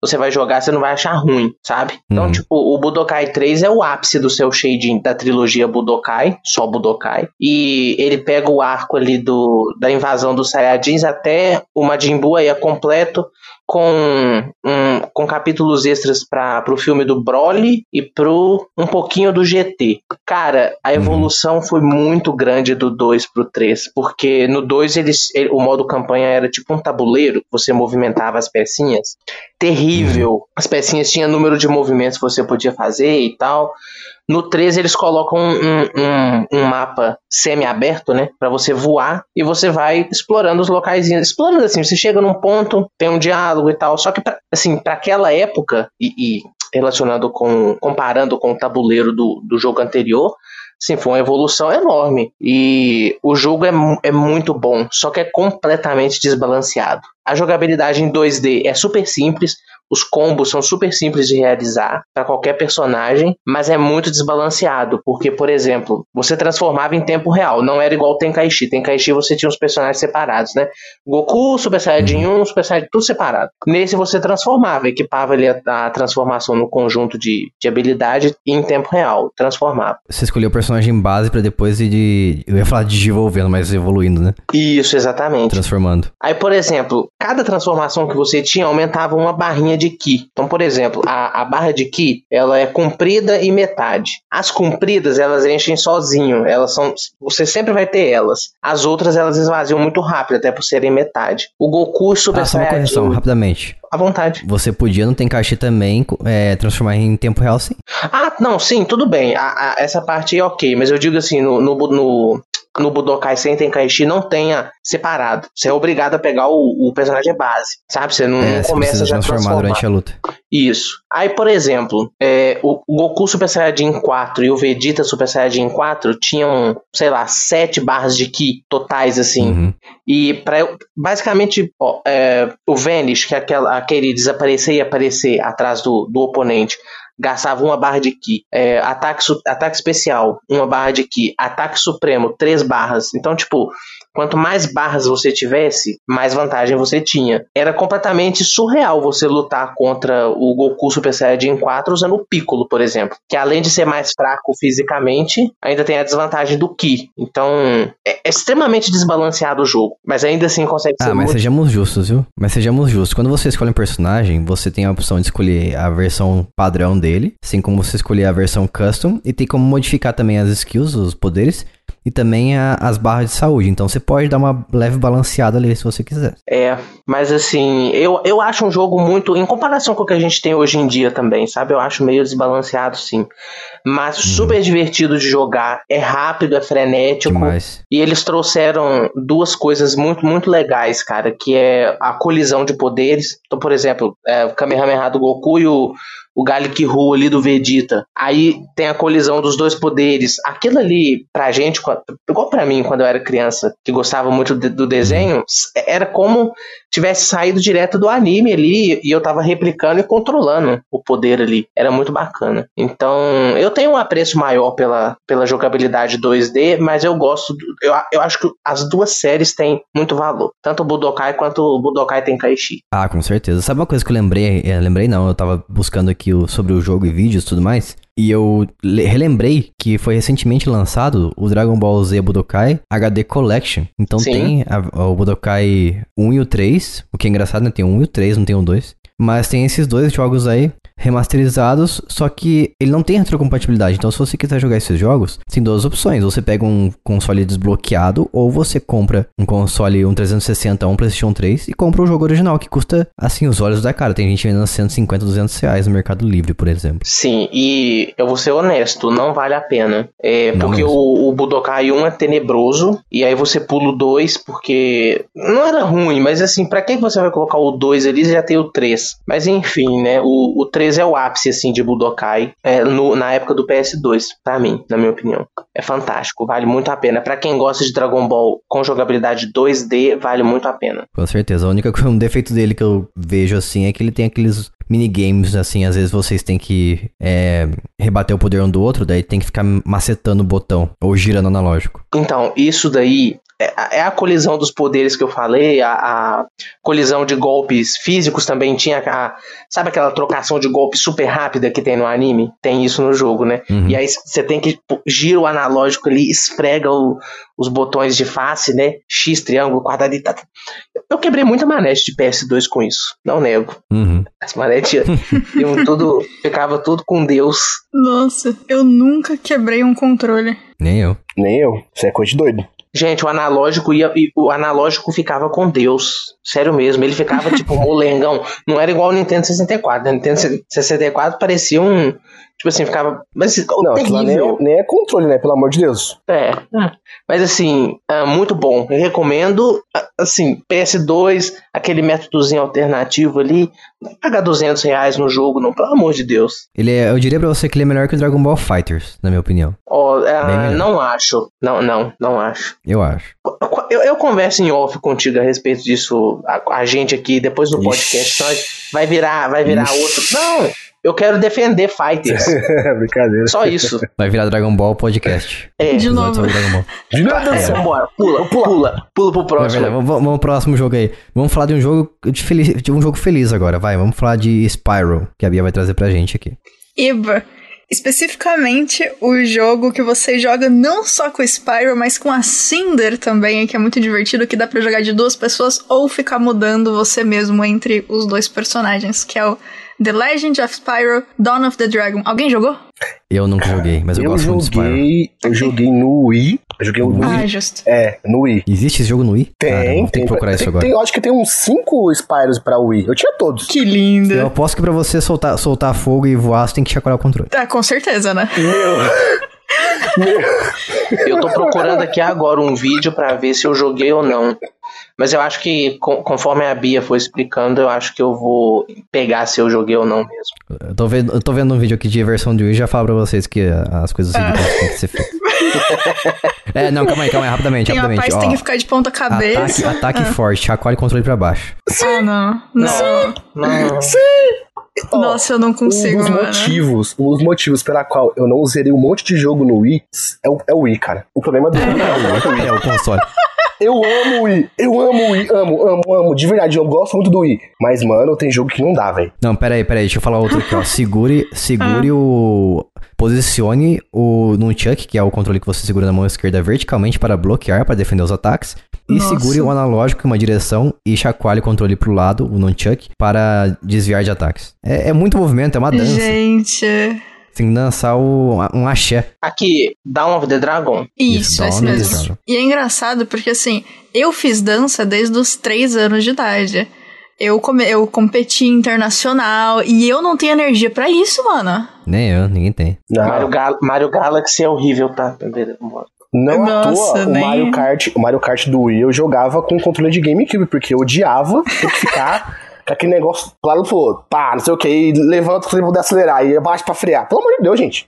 você vai jogar, você não vai achar ruim, sabe? Então, Uhum. tipo, o Budokai 3 é o ápice do cel shading da trilogia Budokai, só Budokai, e ele pega o arco ali do, da invasão dos Saiyajins até o Majin Buu aí é completo, com, um, com capítulos extras para pro filme do Broly e pro um pouquinho do GT. Cara, a evolução foi muito grande do 2 pro 3, porque no 2 eles, ele- o modo campanha era tipo um tabuleiro, você movimentava as pecinhas. Terrível. As pecinhas tinham número de movimentos que você podia fazer e tal. No 3 eles colocam um, um- um mapa semi-aberto, né? Pra você voar e você vai explorando os locais. Explorando assim, você chega num ponto, tem um diálogo e tal. Só que, pra, assim, para aquela época, e, e relacionando com. comparando com o tabuleiro do, do jogo anterior, Sim, foi uma evolução enorme. E o jogo é, é muito bom, só que é completamente desbalanceado. A jogabilidade em 2D é super simples, os combos são super simples de realizar para qualquer personagem, mas é muito desbalanceado, porque, por exemplo, você transformava em tempo real, não era igual o Tenkaichi. Tenkaichi você tinha os personagens separados, né? Goku, Super Saiyajin 1, Super Saiyajin, tudo separado. Nesse você transformava, equipava ali a, a transformação no conjunto de, de habilidade em tempo real, transformava. Você escolheu o personagem base pra depois ir de. Eu ia falar de desenvolvendo, mas evoluindo, né? Isso, exatamente. Transformando. Aí, por exemplo, cada transformação que você tinha aumentava uma barrinha de Ki. Então, por exemplo, a, a barra de Ki, ela é comprida e metade. As compridas, elas enchem sozinho. Elas são. Você sempre vai ter elas. As outras, elas esvaziam muito rápido, até por serem metade. O Goku e Super Ah, só uma correção, rapidamente. À vontade. Você podia no Tenkaichi também é, transformar em tempo real, sim. Ah, não, sim, tudo bem. A- a- essa parte é ok, mas eu digo assim, no, no, no, no Budokai sem Tenkaichi não tenha separado. Você é obrigado a pegar o, o personagem base, sabe? Você não, É, não você começa precisa já transformar. durante a luta. Isso. Aí, por exemplo, é, o Goku Super Saiyajin 4 e o Vegeta Super Saiyajin 4 tinham, sei lá, sete barras de Ki totais, assim. Uhum. E para basicamente ó, é, o Vanish, que é aquela, aquele desaparecer e aparecer atrás do, do oponente, gastava uma barra de ki. É, ataque, ataque especial, uma barra de ki. Ataque supremo, três barras. Então, tipo, quanto mais barras você tivesse, mais vantagem você tinha. Era completamente surreal você lutar contra o Goku Super Saiyajin 4 usando o Piccolo, por exemplo. Que além de ser mais fraco fisicamente, ainda tem a desvantagem do Ki. Então, é, é extremamente desbalanceado o jogo. Mas ainda assim consegue ser Ah, mas muito sejamos justos, viu? Mas sejamos justos. Quando você escolhe um personagem, você tem a opção de escolher a versão padrão dele, assim como você escolher a versão custom, e tem como modificar também as skills, os poderes, e também a- as barras de saúde. Então você pode dar uma leve balanceada ali se você quiser. É, mas assim, eu, eu acho um jogo muito. Em comparação com o que a gente tem hoje em dia também, sabe? Eu acho meio desbalanceado, sim. Mas super divertido de jogar. É rápido, é frenético. Demais. E eles trouxeram duas coisas muito, muito legais, cara, que é a colisão de poderes. Então, por exemplo, é, o Kamehameha do Goku e o, o Gallic Ru ali do Vegeta. Aí tem a colisão dos dois poderes. Aquilo ali, pra gente, igual pra mim, quando eu era criança, que gostava muito do desenho, era como tivesse saído direto do anime ali e eu tava replicando e controlando o poder ali. Era muito bacana. Então, eu tenho um apreço maior pela, pela jogabilidade 2D, mas eu gosto. eu, eu acho que as duas séries têm muito valor. Tanto o Budokai quanto o Budokai Tenkaichi. Ah, com certeza. Sabe uma coisa que eu lembrei? É, lembrei não, eu tava buscando aqui o- sobre o jogo e vídeos e tudo mais. E eu le- relembrei que foi recentemente lançado o Dragon Ball Z Budokai HD Collection. Então Sim. tem a- o Budokai 1 e o 3. O que é engraçado, né? Tem o 1 e o 3, não tem o 2. Mas tem esses dois jogos aí remasterizados, só que ele não tem retrocompatibilidade. Então, se você quiser jogar esses jogos, tem duas opções. Você pega um console desbloqueado ou você compra um console, um 360, um PlayStation 3 e compra o jogo original, que custa, assim, os olhos da cara. Tem gente vendendo 150, 200 reais no Mercado Livre, por exemplo. Sim, e eu vou ser honesto, não vale a pena. É, Não porque mesmo. o, o Budokai 1 é tenebroso, e aí você pula o 2, porque não era ruim, mas assim, pra que você vai colocar o 2 ali e já tem o 3? Mas enfim, né, o, o 3 é o ápice, assim, de Budokai, é, no- na época do PS2, pra mim, na minha opinião. É fantástico, vale muito a pena. Pra quem gosta de Dragon Ball com jogabilidade 2D, vale muito a pena. Com certeza. A única um defeito dele que eu vejo, assim, é que ele tem aqueles minigames, assim, às vezes vocês têm que é, rebater o poder um do outro, daí tem que ficar macetando o botão, ou girando analógico. Então, isso daí é a- é a colisão dos poderes que eu falei, a, a colisão de golpes físicos também tinha. A, sabe aquela trocação de golpe super rápida que tem no anime? Tem isso no jogo, né? Uhum. E aí você tem que pô, gira o analógico ali, esfrega o- os botões de face, né? X, triângulo, quadrado e tal. Eu quebrei muita manete de PS2 com isso, não nego. Uhum. As manetes iam tudo, ficava tudo com Deus. Nossa, eu nunca quebrei um controle. Nem eu. Nem eu. Isso é coisa de doido. Gente, o analógico ia, o analógico ficava com Deus. Sério mesmo, ele ficava tipo molengão. Não era igual o Nintendo 64. né? O Nintendo 64 parecia um. Tipo assim, ficava. Mas Não, aquilo lá nem terrível. é, nem é controle, né? Pelo amor de Deus. É, é. mas assim, é muito bom. Eu recomendo, assim, PS2, aquele métodozinho alternativo ali. Não pagar 200 reais no jogo, não, pelo amor de Deus. Ele é, eu diria pra você que ele é melhor que o Dragon Ball Fighters, na minha opinião. É, melhor. não acho. Não, não, não acho. Eu acho. Eu, eu converso em off contigo a respeito disso, a, a gente aqui, depois do Ixi. podcast, senão vai virar, vai virar Ixi. outro. Não, eu quero defender Fighters. Brincadeira. Só isso. Vai virar Dragon Ball Podcast. É. De novo. Dragon Ball. De nada, É, vambora, pula, pula, pula pro É próximo. verdade, vamos, vamos vamos pro próximo jogo aí. Vamos falar de um jogo de, feliz, de um jogo feliz agora, vai. Vamos falar de Spyro, que a Bia vai trazer pra gente aqui. Eva. Especificamente o jogo que você joga não só com o Spyro, mas com a Cinder também, que é muito divertido, que dá pra jogar de duas pessoas ou ficar mudando você mesmo entre os dois personagens, que é o The Legend of Spyro Dawn of the Dragon. Alguém jogou? Eu nunca joguei, mas eu, Eu gosto muito de Spyro. joguei, eu joguei no Wii. Eu joguei no Ah, Wii. justo. É, no Wii. Existe esse jogo no Wii? Tem, Caramba, tem. tem que procurar isso tem, agora. tem- eu acho que tem uns 5 Spyros pra Wii. Eu tinha todos. Que lindo. Eu aposto que pra você soltar, soltar fogo e voar, você tem que chacoalhar o controle. Ah, com certeza, né? Eu tô procurando aqui agora um vídeo pra ver se eu joguei ou não. Mas eu acho que, conforme a Bia foi explicando, eu acho que eu vou pegar se eu joguei ou não mesmo. Eu tô vendo, eu tô vendo um vídeo aqui de versão de Wii e já falo pra vocês que as coisas seguintes têm que ser feitas. é, não, calma aí, calma aí, rapidamente, Tem uma rapidamente. parte que Ó, tem que ficar de ponta ataque, cabeça. ataque forte, chacoalhe o controle pra baixo. Ah, não. Não. Não. Nossa, eu não consigo, um dos mano. motivos, um dos motivos pela qual eu não zerei um monte de jogo no Wii é o, é o Wii, cara. O problema do Wii é o Wii. É o console. Eu amo o Wii, eu amo o Wii, amo, amo, amo. De verdade, eu gosto muito do Wii. Mas, mano, tem jogo que não dá, velho. Não, pera aí, pera aí, deixa eu falar outro aqui, ó. Segure, segure o... Posicione o Nunchuck, que é o controle que você segura na mão esquerda verticalmente para bloquear, para defender os ataques. E Nossa. segure o analógico em uma direção e chacoalhe o controle pro lado, o Nunchuck, para desviar de ataques. É, é muito movimento, é uma dança. Gente. Tem que dançar o, um axé. Aqui, Dawn of the Dragon. Isso, esse of the mesmo. Dragon. E é engraçado porque, assim, eu fiz dança desde os 3 anos de idade. Eu, come, eu competi internacional e eu não tenho energia pra isso, mano. Nem eu, ninguém tem. Não, Mario, Gal Mario Galaxy é horrível, tá? Não à Nossa, toa, o nem- Mario Kart, o Mario Kart do Wii eu jogava com controle de GameCube, porque eu odiava ter que ficar aquele negócio lado pro outro. Pá, não sei o que, e levanta pra poder acelerar, e abaixo pra frear. Pelo amor de Deus, gente.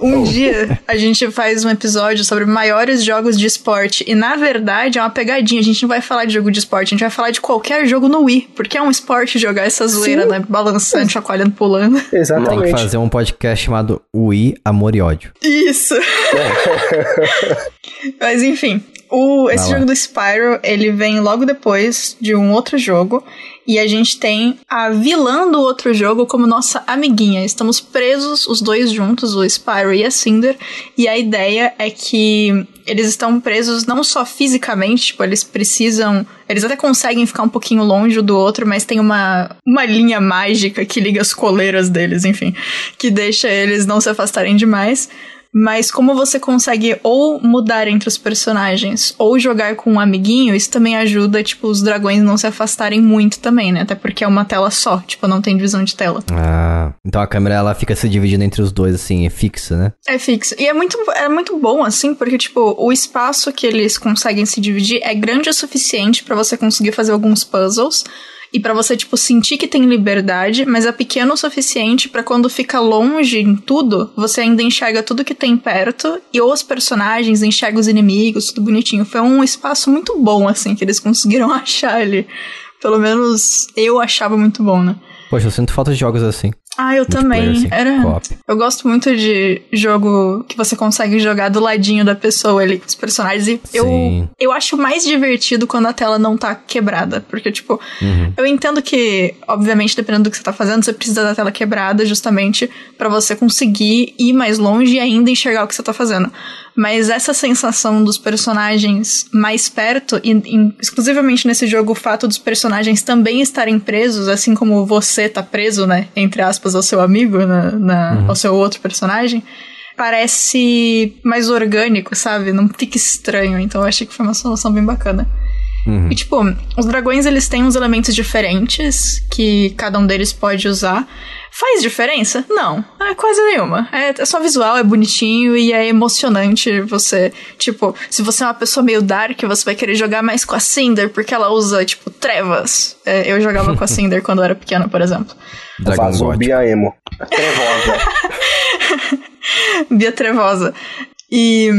Um dia a gente faz um episódio sobre maiores jogos de esporte. E na verdade é uma pegadinha. A gente não vai falar de jogo de esporte, a gente vai falar de qualquer jogo no Wii. Porque é um esporte jogar essa zoeira, Sim. né? Balançando, chacoalhando, pulando. Tem que Exatamente. fazer um podcast chamado Wii, Amor e Ódio. Isso! Mas enfim, o, esse lá. jogo do Spyro, ele vem logo depois de um outro jogo. E a gente tem a vilã do outro jogo como nossa amiguinha. Estamos presos, os dois juntos, o Spyro e a Cinder. E a ideia é que eles estão presos não só fisicamente, tipo, eles precisam. Eles até conseguem ficar um pouquinho longe do outro, mas tem uma, uma linha mágica que liga as coleiras deles, enfim, que deixa eles não se afastarem demais. Mas como você consegue ou mudar entre os personagens ou jogar com um amiguinho, isso também ajuda, tipo, os dragões não se afastarem muito também, né? Até porque é uma tela só, tipo, não tem divisão de tela. Ah, então a câmera ela fica se dividindo entre os dois, assim, é fixa, né? É fixo. E é muito, é muito bom, assim, porque, tipo, o espaço que eles conseguem se dividir é grande o suficiente pra você conseguir fazer alguns puzzles. E pra você, tipo, sentir que tem liberdade, mas é pequeno o suficiente pra quando fica longe em tudo, você ainda enxerga tudo que tem perto, e os personagens, enxerga os inimigos, tudo bonitinho. Foi um espaço muito bom, assim, que eles conseguiram achar ali. Pelo menos eu achava muito bom, né? Poxa, eu sinto falta de jogos assim. Ah, eu também. assim, Era. Eu gosto muito de jogo que você consegue jogar do ladinho da pessoa ali, os personagens. E eu, Sim. eu acho mais divertido quando a tela não tá quebrada. Porque, tipo, Uhum. eu entendo que, obviamente, dependendo do que você tá fazendo, você precisa da tela quebrada justamente pra você conseguir ir mais longe e ainda enxergar o que você tá fazendo. Mas essa sensação dos personagens mais perto, e, e exclusivamente nesse jogo, o fato dos personagens também estarem presos, assim como você tá preso, né? Entre aspas, ao seu amigo, na, na- ao seu outro personagem. Parece mais orgânico, sabe? Não fica estranho. Então eu achei que foi uma solução bem bacana. Uhum. E tipo, os dragões eles têm uns elementos diferentes que cada um deles pode usar. Faz diferença? Não, é quase nenhuma. É, é só visual, é bonitinho e é emocionante você, tipo, se você é uma pessoa meio dark, você vai querer jogar mais com a Cinder, porque ela usa, tipo, trevas. É, eu jogava com a Cinder quando eu era pequena, por exemplo. Dragon Vazou God. Bia Emo. Trevosa. Bia Trevosa. E,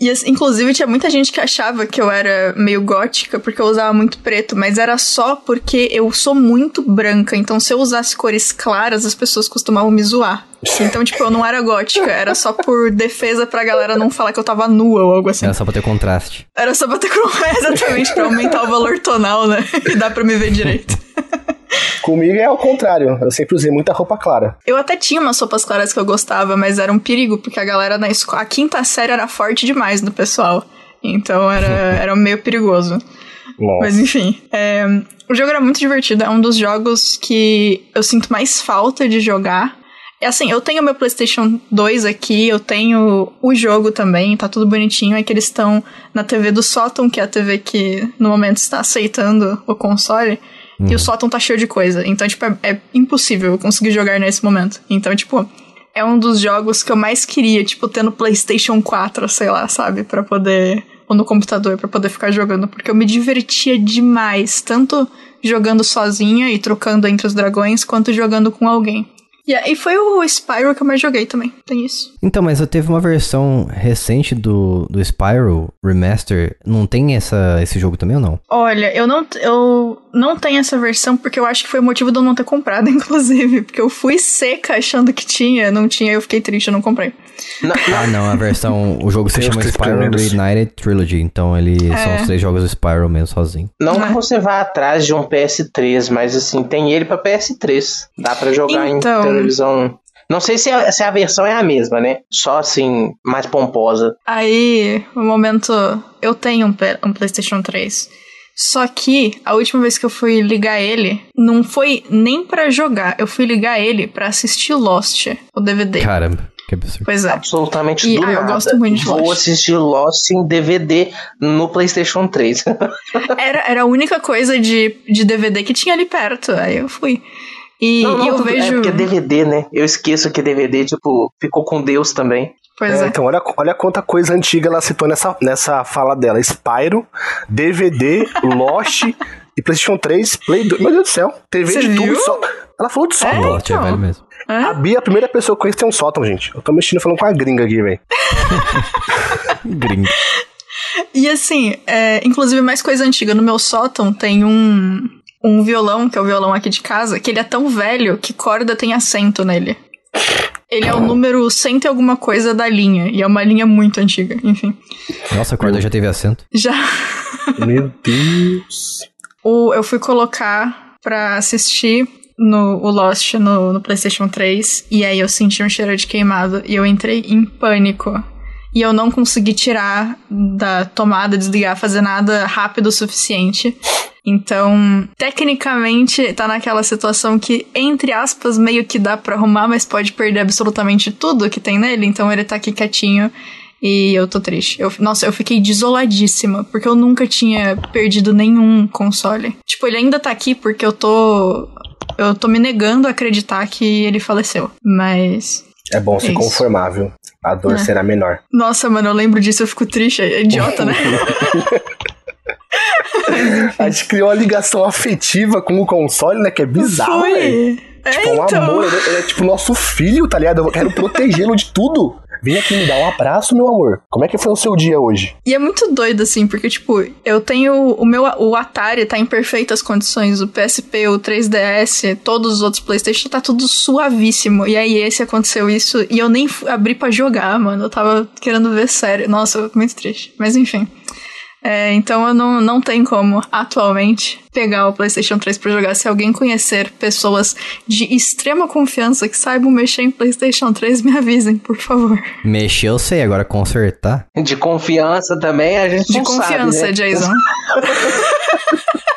e assim, inclusive tinha muita gente que achava que eu era meio gótica porque eu usava muito preto, mas era só porque eu sou muito branca, então se eu usasse cores claras, as pessoas costumavam me zoar. Então, tipo, eu não era gótica, era só por defesa pra galera não falar que eu tava nua ou algo assim. Era só pra ter contraste. Era só pra ter exatamente pra aumentar o valor tonal, né? E dá pra me ver direito. Comigo é ao contrário. Eu sempre usei muita roupa clara. Eu até tinha umas roupas claras que eu gostava, mas era um perigo, porque a galera na escola. A quinta série era forte demais no pessoal. Então era, era meio perigoso. Nossa. Mas enfim. é, o jogo era muito divertido. É um dos jogos que eu sinto mais falta de jogar. É assim, eu tenho meu PlayStation 2 aqui, eu tenho o jogo também, tá tudo bonitinho. É que eles estão na TV do sótão, que é a TV que no momento está aceitando o console. E o sótão tá cheio de coisa. Então, tipo, é, é impossível eu conseguir jogar nesse momento. Então, tipo, é um dos jogos que eu mais queria, tipo, ter no PlayStation 4, sei lá, sabe? Pra poder. Ou no computador, pra poder ficar jogando. Porque eu me divertia demais. Tanto jogando sozinha e trocando entre os dragões, quanto jogando com alguém. Yeah, e foi o Spyro que eu mais joguei também, tem isso. Então, mas eu teve uma versão recente do, do Spyro Remaster. Não tem essa, esse jogo também ou não? Olha, eu não, eu não tenho essa versão porque eu acho que foi o motivo de eu não ter comprado, inclusive. Porque eu fui seca achando que tinha, não tinha, eu fiquei triste, eu não comprei. Não, Ah, não, a versão. O jogo se Tem chama Spyro. Reunited Trilogy. Então ele são É. os três jogos do Spyro mesmo sozinho. não É. que você vá atrás de um PS3, mas assim, tem ele pra PS3. Dá pra jogar Então. em televisão. Não sei se a, se a versão é a mesma, né? Só assim, mais pomposa. Aí, o momento. Eu tenho um, um PlayStation 3. Só que a última vez que eu fui ligar ele, não foi nem pra jogar. Eu fui ligar ele pra assistir Lost, o DVD. Caramba, que absurdo. Pois é. Absolutamente E, do ah, eu nada. gosto muito de Vou Lost. assistir Lost em DVD no PlayStation 3. Era, era a única coisa de, de DVD que tinha ali perto. Aí eu fui. E, Não, não, e eu tudo- vejo. É porque é DVD, né? Eu esqueço que DVD, tipo, ficou com Deus também. Pois É, é. então, olha, olha quanta coisa antiga ela citou nessa, nessa fala dela. Spyro, DVD, Lost e PlayStation 3, Play 2. Meu Deus do céu. TV Você de tudo viu? só. Ela falou de sótão. Lost é então. velho mesmo. É? A Bia, a primeira pessoa que eu conheço tem um sótão, gente. Eu tô mexendo falando com a gringa aqui, velho. Gringo. E assim, é, inclusive mais coisa antiga. No meu sótão tem um, um violão, que é o violão aqui de casa, que ele é tão velho que corda tem acento nele. Ele é o número cento e alguma coisa da linha. E é uma linha muito antiga, enfim. Nossa, a corda já teve assento. Já. Meu Deus. O, eu fui colocar pra assistir no, o Lost no, no PlayStation 3. E aí eu senti um cheiro de queimado. E eu entrei em pânico. E eu não consegui tirar da tomada, desligar, fazer nada rápido o suficiente. Então, tecnicamente, tá naquela situação que, entre aspas, meio que dá pra arrumar, mas pode perder absolutamente tudo que tem nele. Então ele tá aqui quietinho. E eu tô triste. Eu, nossa, eu fiquei desoladíssima, porque eu nunca tinha perdido nenhum console. Tipo, ele ainda tá aqui porque eu tô. Eu tô me negando a acreditar que ele faleceu. Mas. É bom se Isso. conformar, viu? A dor É. será menor. Nossa, mano, eu lembro disso, eu fico triste. É idiota, né? A gente criou uma ligação afetiva com o console, né? Que é bizarro, velho. É, Tipo, um então. amor, ele ele é tipo nosso filho, tá ligado? Eu quero protegê-lo de tudo. Vem aqui me dar um abraço, meu amor. Como é que foi o seu dia hoje? E é muito doido, assim, porque, tipo, eu tenho. O meu o Atari tá em perfeitas condições. O PSP, o 3DS, todos os outros PlayStation tá tudo suavíssimo. E aí esse aconteceu isso e eu nem abri pra jogar, mano. Eu tava querendo ver sério. Nossa, muito triste. Mas enfim. É, então eu não, não tenho como, atualmente, pegar o PlayStation 3 pra jogar. Se alguém conhecer pessoas de extrema confiança que saibam mexer em PlayStation 3, me avisem, por favor. Mexer eu sei, agora consertar. De confiança também, a gente De não confiança, sabe, né? Jason.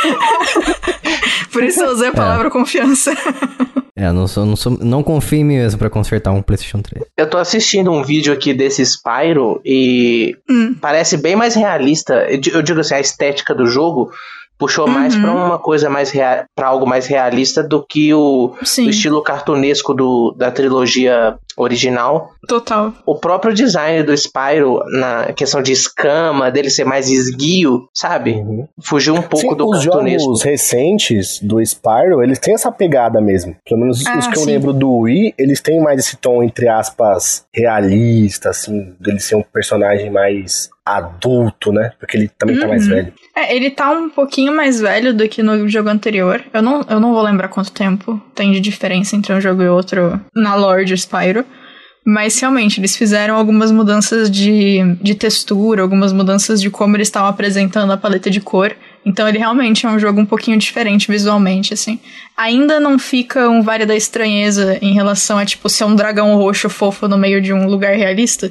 Por isso eu usei a palavra confiança. É, não, sou, não, sou, não confio em mim mesmo pra consertar um PlayStation 3. Eu tô assistindo um vídeo aqui desse Spyro e Hum. parece bem mais realista. Eu di- eu digo assim, a estética do jogo puxou mais Uhum. pra uma coisa mais para algo mais realista do que o, o estilo cartunesco do, da trilogia original. Total. O próprio design do Spyro, na questão de escama, dele ser mais esguio, sabe? Fugiu um pouco Sim, do os cartunesco. jogos recentes do Spyro, eles têm essa pegada mesmo. Pelo menos os Ah, que eu sim. lembro do Wii, eles têm mais esse tom, entre aspas, realista, assim, dele ser um personagem mais adulto, né? Porque ele também tá mais Uhum. velho. É, ele tá um pouquinho mais velho do que no jogo anterior. Eu não, eu não vou lembrar quanto tempo tem de diferença entre um jogo e outro na lore de Spyro. Mas realmente, eles fizeram algumas mudanças de, de textura, algumas mudanças de como eles estavam apresentando a paleta de cor. Então ele realmente é um jogo um pouquinho diferente visualmente, assim. Ainda não fica um Vale da Estranheza em relação a, tipo, ser um dragão roxo fofo no meio de um lugar realista.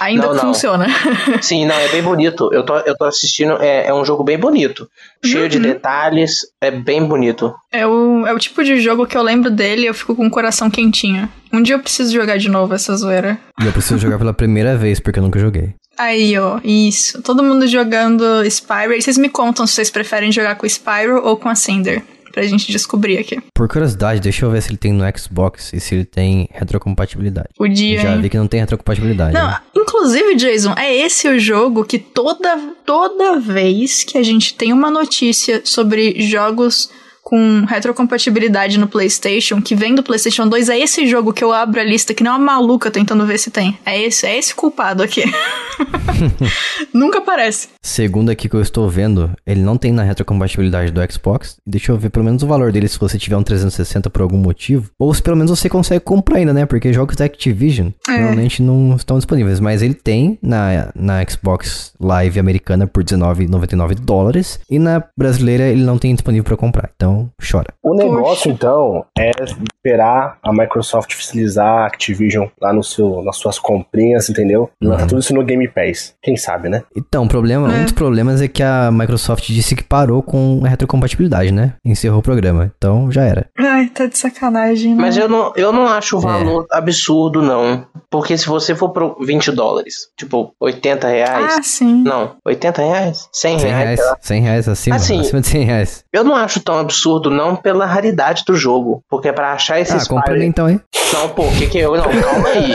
Ainda Não, não. funciona. Sim, não, é bem bonito. Eu tô, eu tô assistindo, é, é um jogo bem bonito. Cheio de Uhum. detalhes, é bem bonito. É o, é o tipo de jogo que eu lembro dele e eu fico com o coração quentinho. Um dia eu preciso jogar de novo essa zoeira. E eu preciso jogar pela primeira vez, porque eu nunca joguei. Aí, ó, isso. Todo mundo jogando Spyro. E vocês me contam se vocês preferem jogar com o Spyro ou com a Cinder. Pra gente descobrir aqui. Por curiosidade, deixa eu ver se ele tem no Xbox e se ele tem retrocompatibilidade. Podia, Já hein? vi que não tem retrocompatibilidade. Não, né? inclusive, Jason, é esse o jogo que toda, toda vez que a gente tem uma notícia sobre jogos com retrocompatibilidade no PlayStation, que vem do PlayStation 2, é esse jogo que eu abro a lista que não é uma maluca tentando ver se tem. É esse, é esse culpado aqui. Nunca aparece. Segundo aqui que eu estou vendo, ele não tem na retrocompatibilidade do Xbox. Deixa eu ver pelo menos o valor dele se você tiver um 360 por algum motivo. Ou se pelo menos você consegue comprar ainda, né? Porque jogos da Activision É. normalmente não estão disponíveis. Mas ele tem na, na Xbox Live americana por R$19,99 dólares. E na brasileira ele não tem disponível para comprar. Então, chora. O negócio, então, é esperar a Microsoft oficializar a Activision lá no seu, nas suas comprinhas, entendeu? Lança tudo isso no Game Pass. Quem sabe, né? Então, o problema, um É. dos problemas é que a Microsoft disse que parou com a retrocompatibilidade, né? Encerrou o programa. Então, já era. Ai, tá de sacanagem, né? Mas eu não, eu não acho o É. valor absurdo, não. Porque se você for pro 20 dólares, tipo, 80 reais. Ah, sim. Não, 80 reais? 100 100 reais? reais, sei lá. 100 reais acima, Assim, acima de 100 reais. Eu não acho tão absurdo, não, pela raridade do jogo. Porque pra achar esse Ah, compra ele Spyro... então, hein? Não, pô, o que que eu... Não, calma aí.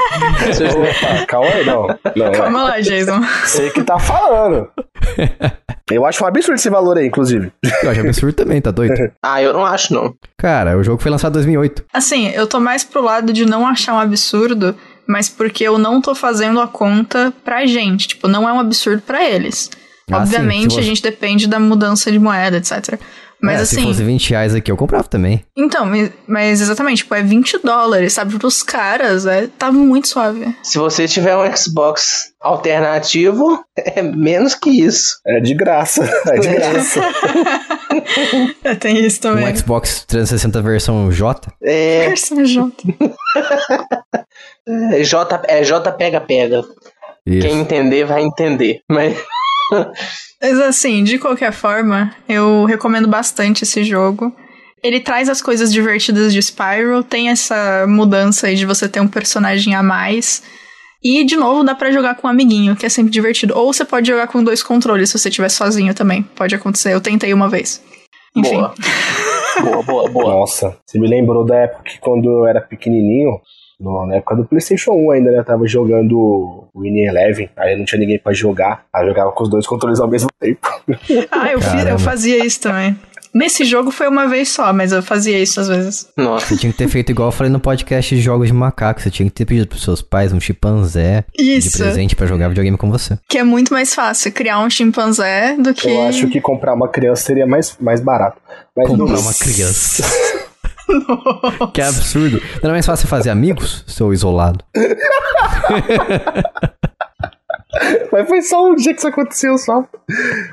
Opa, calma aí, não. Não, é. Calma lá, Jason. Sei que tá falando. Eu acho um absurdo esse valor aí, inclusive. Eu acho absurdo também, tá doido? Ah, eu não acho, não. Cara, o jogo foi lançado em 2008. Assim, eu tô mais pro lado de não achar um absurdo, mas porque eu não tô fazendo a conta pra gente. Tipo, não é um absurdo pra eles. Ah, sim, Obviamente, se você- a gente depende da mudança de moeda, etc. Mas É, assim. Se fosse 20 reais aqui, eu comprava também. Então, mas- exatamente, tipo, é 20 dólares, sabe? Pros caras, é, tá muito suave. Se você tiver um Xbox alternativo, é menos que isso. É de graça. É de graça. É, tem isso também. Um Xbox 360 versão J. É, Versão J. é J, é J pega pega. Isso. Quem entender vai entender. Mas Mas assim, de qualquer forma, eu recomendo bastante esse jogo. Ele traz as coisas divertidas de Spyro, tem essa mudança aí de você ter um personagem a mais. E, de novo, dá pra jogar com um amiguinho, que é sempre divertido. Ou você pode jogar com dois controles se você estiver sozinho também. Pode acontecer, eu tentei uma vez. Enfim. boa. Boa, boa, boa. Nossa, você me lembrou da época que quando eu era pequenininho, no- na época do PlayStation 1 ainda, né? Eu tava jogando o Winning Eleven, aí não tinha ninguém pra jogar, aí eu jogava com os dois controles ao mesmo tempo. Ah, eu, fiz, eu fazia isso também. Nesse jogo foi uma vez só, mas eu fazia isso às vezes. Nossa. Você tinha que ter feito igual eu falei no podcast de jogos de macaco. Você tinha que ter pedido pros seus pais um chimpanzé de Isso. presente pra jogar videogame com você. Que é muito mais fácil criar um chimpanzé do que. Eu acho que comprar uma criança seria mais, mais barato. Mas Comprar não- uma criança. que absurdo. Não é mais fácil fazer amigos, seu isolado? Mas foi só um dia que isso aconteceu, só.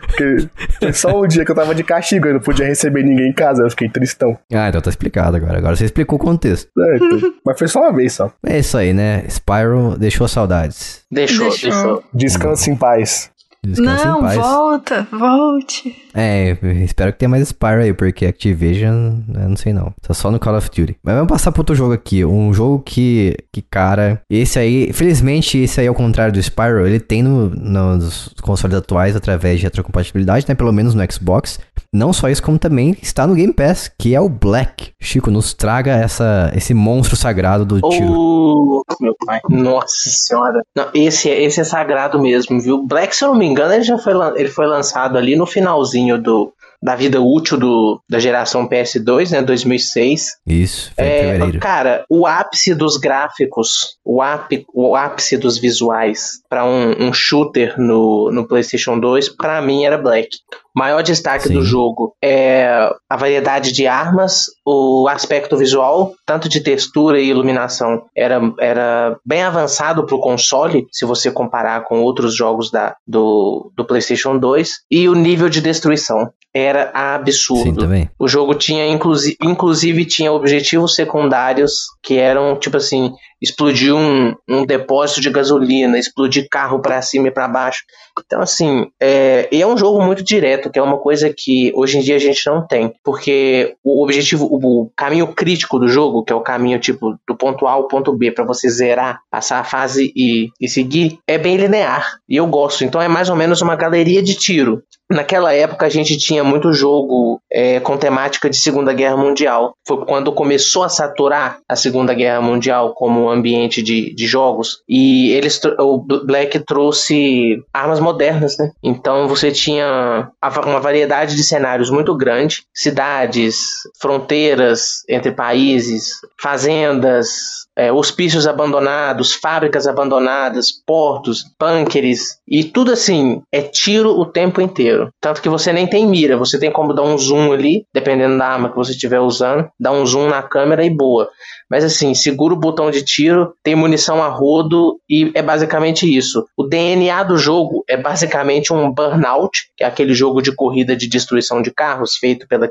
Porque foi só um dia que eu tava de castigo, eu não podia receber ninguém em casa, eu fiquei tristão. Ah, então tá explicado agora. Agora você explicou o contexto. É, então- Mas foi só uma vez só. É isso aí, né? Spyro deixou saudades. Deixou, Deixou. deixou. Descanse em paz. Descansa Não, em paz. volta, volte. É, espero que tenha mais Spyro aí, porque Activision, eu não sei não. Tá só no Call of Duty. Mas vamos passar pro outro jogo aqui. Um jogo que, que cara, esse aí, felizmente, esse aí ao contrário do Spyro, ele tem no, nos consoles atuais através de retrocompatibilidade, né? Pelo menos no Xbox. Não só isso, como também está no Game Pass, que é o Black. Chico, nos traga essa, esse monstro sagrado do tiro. Ô, meu pai. Nossa senhora. Não, esse, é- esse é sagrado mesmo, viu? Black, se eu não me engano, ele já foi, ele foi lançado ali no finalzinho do, da vida útil do, da geração PS2, né? 2006. Isso, foi É, fevereiro. cara, o ápice dos gráficos, o, áp, o ápice dos visuais para um, um shooter no, no PlayStation 2, pra mim era Black. O maior destaque Sim. do jogo é a variedade de armas, o aspecto visual, tanto de textura e iluminação, era, era bem avançado pro console, se você comparar com outros jogos da, do, do PlayStation 2, e o nível de destruição era absurdo. Sim. O jogo tinha, inclusive, inclusive tinha objetivos secundários que eram, tipo assim, explodir um, um depósito de gasolina, explodir carro pra cima e pra baixo. Então, assim, é, e é um jogo muito direto, que é uma coisa que hoje em dia a gente não tem. Porque o objetivo, o, caminho crítico do jogo, que é o caminho, tipo, do ponto A ao ponto B, pra você zerar, passar a fase e, e seguir, é bem linear. E eu gosto. Então é mais ou menos uma galeria de tiro. Naquela época a gente tinha muito jogo é, com temática de Segunda Guerra Mundial. Foi quando começou a saturar a Segunda Guerra Mundial como ambiente de, de jogos. E eles o Black trouxe armas modernas, né? Então você tinha uma variedade de cenários muito grande, cidades, fronteiras entre países, fazendas, é, hospícios abandonados, fábricas abandonadas, portos, bunkers e tudo assim é tiro o tempo inteiro. Tanto que você nem tem mira, você tem como dar um zoom ali, dependendo da arma que você estiver usando, dar um zoom na câmera e boa. Mas assim, segura o botão de tiro, tem munição a rodo e é basicamente isso. O DNA do jogo é basicamente um Burnout, que é aquele jogo de corrida de destruição de carros feito pela,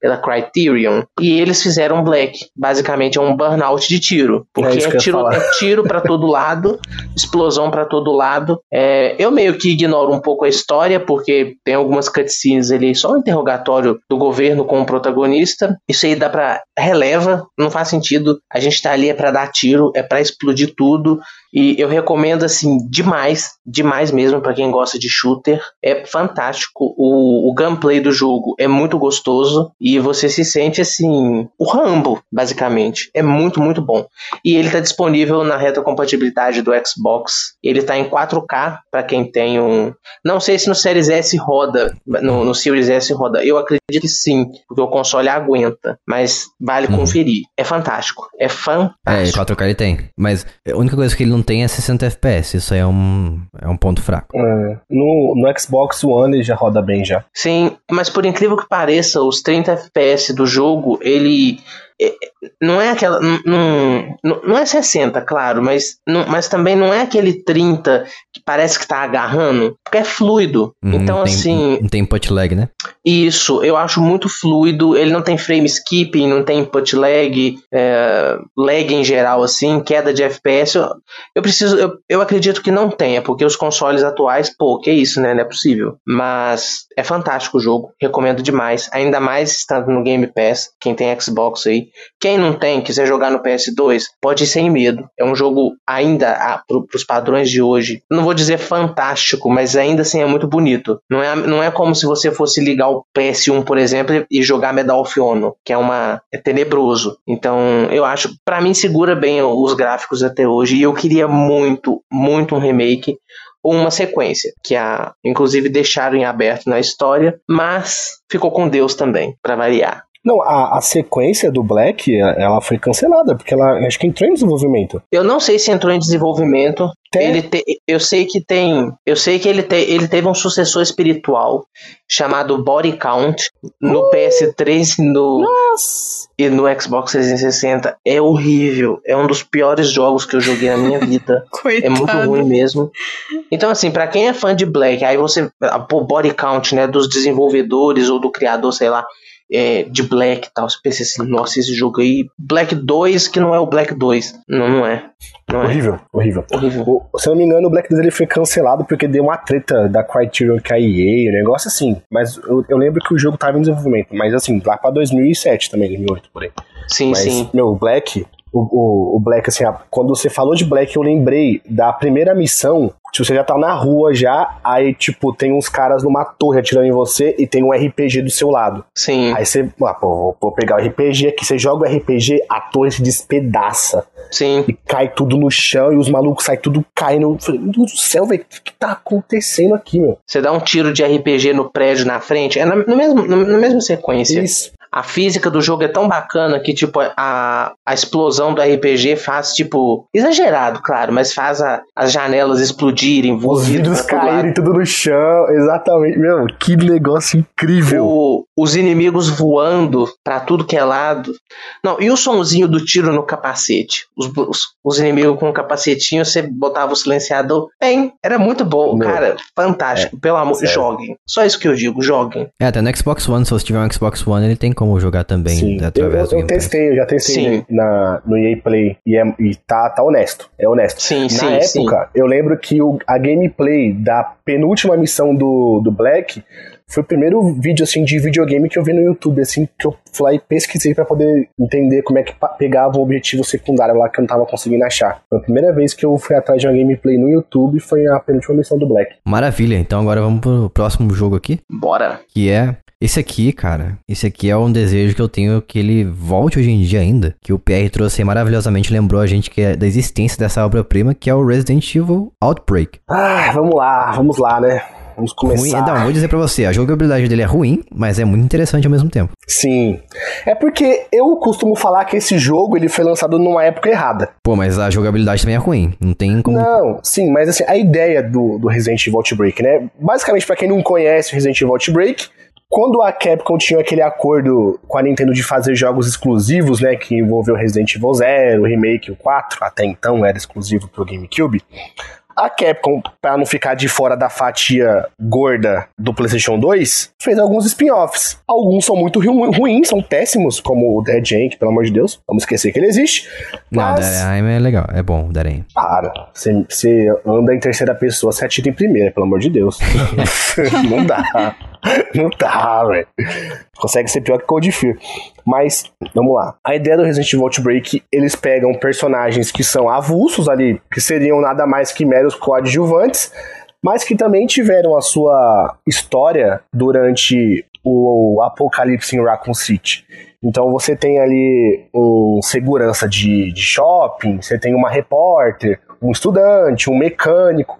pela Criterion. E eles fizeram Black. Basicamente é um Burnout de tiro. Porque é, é tiro, é tiro para todo lado, explosão para todo lado. É, eu meio que ignoro um pouco a história, porque tem algumas cutscenes ali, só um interrogatório do governo com o protagonista. Isso aí dá pra releva, não faz sentido a gente tá ali é para dar tiro, é para explodir tudo. E eu recomendo assim demais, demais mesmo para quem gosta de shooter. É fantástico. O, o gameplay do jogo é muito gostoso e você se sente assim, o Rambo, basicamente. É muito, muito bom. E ele tá disponível na retrocompatibilidade do Xbox. Ele tá em 4K para quem tem um, não sei se no Series S roda, no, no Series S roda. Eu acredito que sim, porque o console aguenta, mas vale uhum. conferir. É fantástico. É fantástico. É, 4K ele tem, mas a única coisa que ele não tem é 60 FPS, isso aí é um, é um ponto fraco. É, no, no Xbox One ele já roda bem já. Sim, mas por incrível que pareça, os 30 FPS do jogo, ele é, não é aquela. Não, não, não é 60, claro, mas, não, mas também não é aquele 30 que parece que tá agarrando, porque é fluido. Hum, então, tem, assim. Não tem input lag, né? Isso, eu acho muito fluido. Ele não tem frame skipping, não tem input lag, é, lag em geral, assim, queda de FPS. Eu, eu preciso. Eu, eu acredito que não tenha, porque os consoles atuais, pô, que isso, né? Não é possível. Mas é fantástico o jogo, recomendo demais. Ainda mais estando no Game Pass, quem tem Xbox aí. Quem não tem, quiser jogar no PS2, pode ir sem medo. É um jogo ainda, ah, para os padrões de hoje, não vou dizer fantástico, mas ainda assim é muito bonito. Não é, não é como se você fosse ligar o PS1, por exemplo, e jogar Medal of Honor, que é uma é tenebroso. Então, eu acho, para mim segura bem os gráficos até hoje e eu queria muito, muito um remake uma sequência, que a inclusive deixaram em aberto na história, mas ficou com Deus também, para variar. Não, a, a sequência do Black, ela foi cancelada, porque ela acho que entrou em desenvolvimento. Eu não sei se entrou em desenvolvimento. Tem. Ele te, eu sei que tem. Eu sei que ele, te, ele teve um sucessor espiritual chamado Body Count no uh, PS3 no, nossa. e no Xbox 360. É horrível. É um dos piores jogos que eu joguei na minha vida. é muito ruim mesmo. Então, assim, para quem é fã de Black, aí você. Pô, Body Count, né? Dos desenvolvedores ou do criador, sei lá é, de Black e tal. Você pensa assim, nossa, esse jogo aí, Black 2, que não é o Black 2. Não, não é. Não horrível, é. horrível, horrível. O, se eu não me engano, o Black 2 ele foi cancelado porque deu uma treta da Criterion com a EA, um negócio assim. Mas eu, eu, lembro que o jogo tava em desenvolvimento. Mas assim, lá pra 2007 também, 2008 por aí. Sim, mas, sim. Meu, o Black, o, o, o, Black, assim, quando você falou de Black, eu lembrei da primeira missão. Tipo, você já tá na rua já, aí, tipo, tem uns caras numa torre atirando em você e tem um RPG do seu lado. Sim. Aí você, ah, pô, vou pegar o RPG aqui. Você joga o RPG, a torre se despedaça. Sim. E cai tudo no chão e os malucos saem tudo caindo. Eu falei, meu Deus do céu, velho, o que tá acontecendo aqui, meu? Você dá um tiro de RPG no prédio na frente, é na, no mesmo, na mesma sequência. Isso a física do jogo é tão bacana que, tipo, a, a explosão do RPG faz, tipo, exagerado, claro, mas faz a, as janelas explodirem, os vidros caírem tudo no chão, exatamente, meu, que negócio incrível. O, os inimigos voando para tudo que é lado. Não, e o somzinho do tiro no capacete? Os, os, os inimigos com o capacetinho, você botava o silenciador. Bem, era muito bom, meu, cara, fantástico, é, pelo amor, sério. joguem. Só isso que eu digo, joguem. É, até no Xbox One, se você tiver um Xbox One, ele tem como jogar também Sim. através eu, eu, eu testei, eu já testei na, no EA Play e, é, e tá, tá honesto, é honesto. Sim, na sim, época, sim. eu lembro que o, a gameplay da penúltima missão do, do Black Foi o primeiro vídeo, assim, de videogame que eu vi no YouTube, assim, que eu fui lá e pesquisei pra poder entender como é que pegava o objetivo secundário lá que eu não tava conseguindo achar. Foi a primeira vez que eu fui atrás de uma gameplay no YouTube foi a penúltima missão do Black. Maravilha, então agora vamos pro próximo jogo aqui, Bora. que é esse aqui, cara. Esse aqui é um desejo que eu tenho que ele volte hoje em dia ainda. Que o PR trouxe maravilhosamente, lembrou a gente que é da existência dessa obra-prima, que é o Resident Evil Outbreak. Ah, vamos lá, vamos lá, né? Vamos Ruim, começar. não, vou dizer pra você, a jogabilidade dele é ruim, mas é muito interessante ao mesmo tempo. Sim. É porque eu costumo falar que esse jogo ele foi lançado numa época errada. Pô, mas a jogabilidade também é ruim. Não tem como. Não, sim, mas assim, a ideia do, do Resident Evil Outbreak, né? Basicamente, pra quem não conhece o Resident Evil Outbreak, quando a Capcom tinha aquele acordo com a Nintendo de fazer jogos exclusivos, né? Que envolveu Resident Evil 0, o Remake, o 4, até então era exclusivo pro GameCube. A Capcom, pra não ficar de fora da fatia gorda do PlayStation 2, fez alguns spin-offs. Alguns são muito ru- ruins, são péssimos, como o Dead Jank, pelo amor de Deus. Vamos esquecer que ele existe. Não, Mas- Darem é legal, é bom, Darem. para. Você, você anda em terceira pessoa, você atira em primeira, pelo amor de Deus. não dá. Não dá, velho. Consegue ser pior que Cold Fear. Mas, vamos lá. A ideia do Resident Evil Outbreak, eles pegam personagens que são avulsos ali, que seriam nada mais que meros coadjuvantes, mas que também tiveram a sua história durante o apocalipse em Raccoon City. Então você tem ali um segurança de, de shopping, você tem uma repórter, um estudante, um mecânico.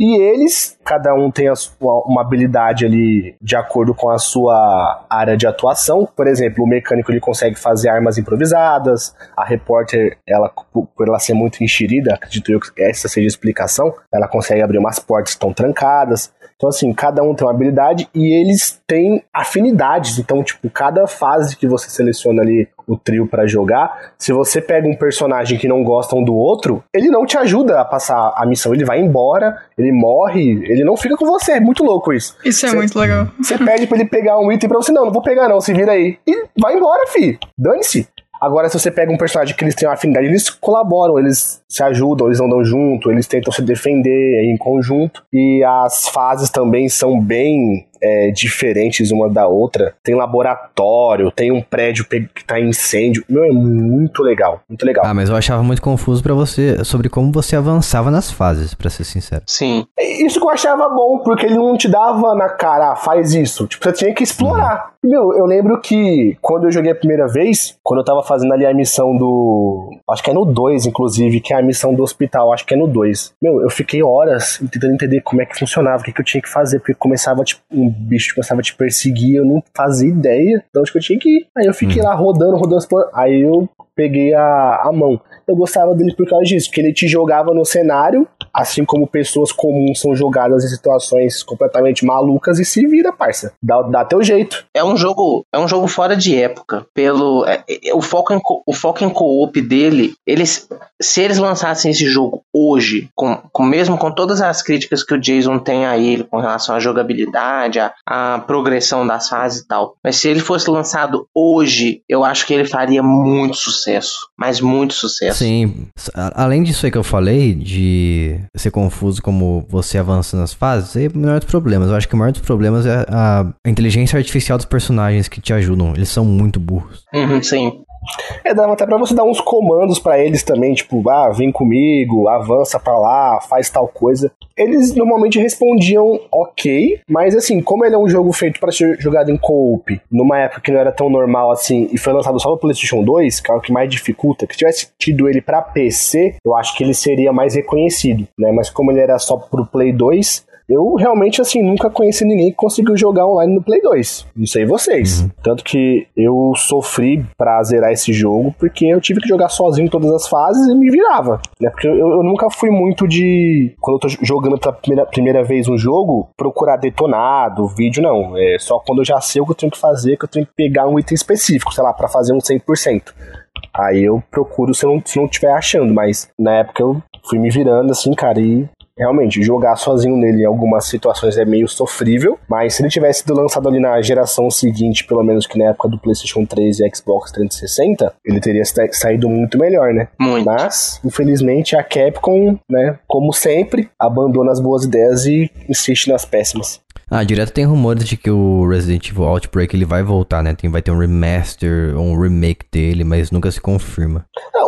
E eles, cada um tem sua, uma habilidade ali de acordo com a sua área de atuação. Por exemplo, o mecânico ele consegue fazer armas improvisadas, a repórter, ela, por por ela ser muito enxerida, acredito eu que essa seja a explicação, ela consegue abrir umas portas que estão trancadas. Então, assim, cada um tem uma habilidade e eles têm afinidades. Então, tipo, cada fase que você seleciona ali o trio pra jogar, se você pega um personagem que não gosta um do outro, ele não te ajuda a passar a missão. Ele vai embora, ele morre, ele não fica com você. É muito louco isso. Isso é Cê- muito legal. Você pede pra ele pegar um item pra você, não, não vou pegar não, se vira aí. E vai embora, fi. Dane-se. Agora, se você pega um personagem que eles têm uma afinidade, eles colaboram, eles se ajudam, eles andam junto, eles tentam se defender em conjunto. E as fases também são bem é, diferentes uma da outra. Tem laboratório, tem um prédio que tá em incêndio. Meu, é muito legal, muito legal. Ah, mas eu achava muito confuso pra você sobre como você avançava nas fases, pra ser sincero. Sim. É Isso que eu achava bom, porque ele não te dava na cara, ah, faz isso. Tipo, você tinha que explorar. E, meu, eu lembro que quando eu joguei a primeira vez, quando eu tava fazendo ali a missão do. Acho que é no 2, inclusive, que é a missão do hospital, acho que é no 2. Meu, eu fiquei horas tentando entender como é que funcionava, o que, que eu tinha que fazer, porque começava, tipo, um bicho começava a te perseguir, eu não fazia ideia de onde que eu tinha que ir. Aí eu fiquei lá rodando, rodando, explorando. Aí eu peguei a, a mão. Eu gostava dele por causa disso, porque ele te jogava no cenário, assim como pessoas comuns são jogadas em situações completamente malucas e se vira, parça. Dá, dá teu jeito. É um jogo, é um jogo fora de época. Pelo é- é- o foco em o foco em co-op dele, eles se eles lançassem esse jogo hoje, com, com mesmo com todas as críticas que o Jason tem a ele com relação à jogabilidade, à, à progressão das fases e tal, mas se ele fosse lançado hoje, eu acho que ele faria muito sucesso, mas muito sucesso. Sim, a- além disso aí que eu falei, de ser confuso como você avança nas fases, é o menor dos problemas. Eu acho que o maior dos problemas é a, a inteligência artificial dos personagens que te ajudam. Eles são muito burros. Uhum, sim. É, dava até pra você dar uns comandos pra eles também, tipo, ah, vem comigo, avança pra lá, faz tal coisa. Eles normalmente respondiam ok, mas assim, como ele é um jogo feito pra ser jogado em co-op, numa época que não era tão normal assim, e foi lançado só no PlayStation 2, que é o que mais dificulta, que se tivesse tido ele pra PC, eu acho que ele seria mais reconhecido, né? Mas como ele era só pro Play 2, eu realmente, assim, nunca conheci ninguém que conseguiu jogar online no Play 2. Não sei vocês. Tanto que eu sofri pra zerar esse jogo, porque eu tive que jogar sozinho todas as fases e me virava. Né? Porque eu, eu nunca fui muito de. Quando eu tô jogando pela primeira, primeira vez um jogo, procurar detonado, vídeo, não. É só quando eu já sei o que eu tenho que fazer, que eu tenho que pegar um item específico, sei lá, pra fazer um 100%. Aí eu procuro se eu não, se não estiver achando, mas na época eu fui me virando assim, cara, e realmente jogar sozinho nele em algumas situações é meio sofrível, mas se ele tivesse sido lançado ali na geração seguinte, pelo menos que na época do PlayStation 3 e Xbox 360, ele teria sa- saído muito melhor, né? Muito. Mas, infelizmente, a Capcom, né, como sempre, abandona as boas ideias e insiste nas péssimas. Ah, direto tem rumores de que o Resident Evil Outbreak ele vai voltar, né? Tem, vai ter um remaster, um remake dele, mas nunca se confirma.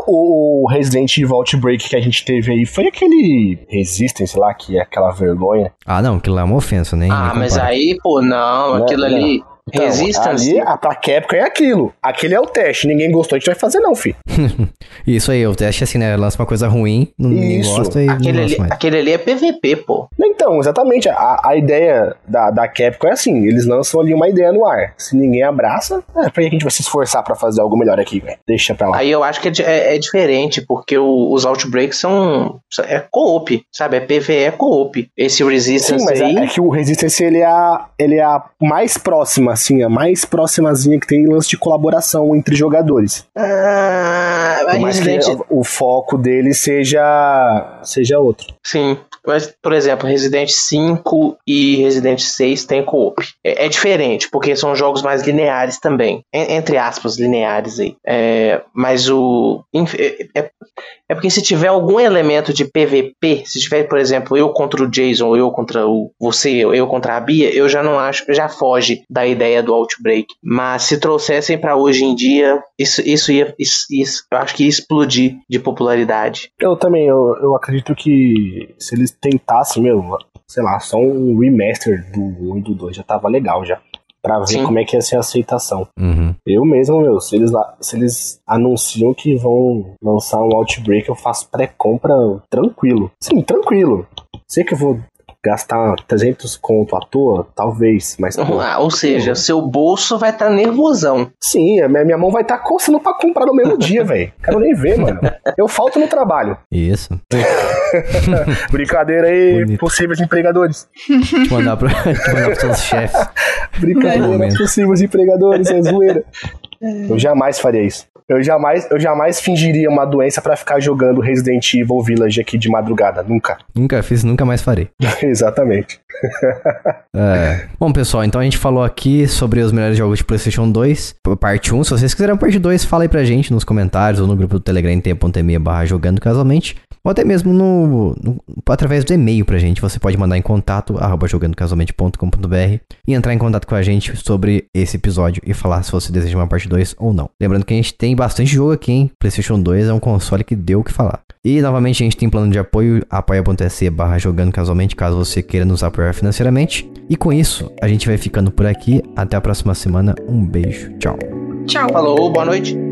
O Resident Evil Outbreak que a gente teve aí foi aquele Resistance lá, que é aquela vergonha. Ah, não, aquilo lá é uma ofensa, né? Ah, mas aí, pô, não, Não, aquilo não. ali. Então, Resistance. Ali, a pra Capcom é aquilo. Aquele é o teste. Ninguém gostou, a gente vai fazer não, fi. Isso aí, o teste é assim, né? Lança uma coisa ruim, não- ninguém Isso. gosta e não Aquele ali, lança mais. aquele ali é PVP, pô. Então, exatamente. A, a ideia da, da Capcom é assim: eles lançam ali uma ideia no ar. Se ninguém abraça, é, pra que a gente vai se esforçar pra fazer algo melhor aqui, velho? Deixa pra lá. Aí eu acho que é, é- é diferente, porque o- os Outbreaks são. É co-op, sabe? É PVE co-op. Esse Resistance Sim, mas aí. é, é que o Resistance ele é, ele é a mais próxima, assim, a mais próximazinha que tem lance de colaboração entre jogadores. Ah, Por mais que Resident o, o foco dele seja, seja outro. Sim. Mas, por exemplo, Resident 5 e Resident 6 tem co-op. É, é diferente, porque são jogos mais lineares também. En- entre aspas, lineares aí. É, mas o. É, é- é porque se tiver algum elemento de PVP, se tiver, por exemplo, eu contra o Jason, ou eu contra o. Você, eu, eu contra a Bia, eu já não acho. Já foge da ideia do Outbreak. Mas se trouxessem pra hoje em dia, isso, isso ia. Isso, isso- eu acho que ia explodir de popularidade. Eu também, eu, eu acredito que se eles tentassem, meu, sei lá, só um remaster do 1 e do 2 já tava legal já. Pra ver Sim. como é que ia ser a aceitação. Uhum. Eu mesmo, meu, se eles, lá- se eles anunciam que vão lançar um Outbreak, eu faço pré-compra tranquilo. Sim, tranquilo. Sei que eu vou gastar 300 conto à toa, talvez, mas pô, Ah, ou seja, seu bolso vai estar nervosão. sim, a minha, minha mão vai estar coçando pra comprar no mesmo dia, velho. Quero nem ver, mano. Eu falto no trabalho. Isso. Brincadeira aí, Bonito. possíveis empregadores. Te mandar pros seus chefes. Brincadeira, possíveis empregadores, é zoeira. Eu jamais faria isso. Eu jamais, eu jamais fingiria uma doença pra ficar jogando Resident Evil Village aqui de madrugada. Nunca. Nunca fiz, nunca mais farei. Exatamente. É. Bom, pessoal, então a gente falou aqui sobre os melhores jogos de PlayStation 2, p- parte 1. Se vocês quiserem a parte 2, fala aí pra gente nos comentários ou no grupo do Telegram tempo.me barra jogando casualmente. Ou até mesmo no, no- através do e-mail pra gente. Você pode mandar em contato arroba jogandocasualmente.com.br e entrar em contato com a gente sobre esse episódio e falar se você deseja uma parte 2 ou não. Lembrando que a gente tem bastante jogo aqui, hein? PlayStation 2 é um console que deu o que falar. E novamente a gente tem plano de apoio apoia.se barra jogando casualmente, caso você queira nos apoiar financeiramente. E com isso, a gente vai ficando por aqui. Até a próxima semana. Um beijo. Tchau. Tchau. Falou, boa noite.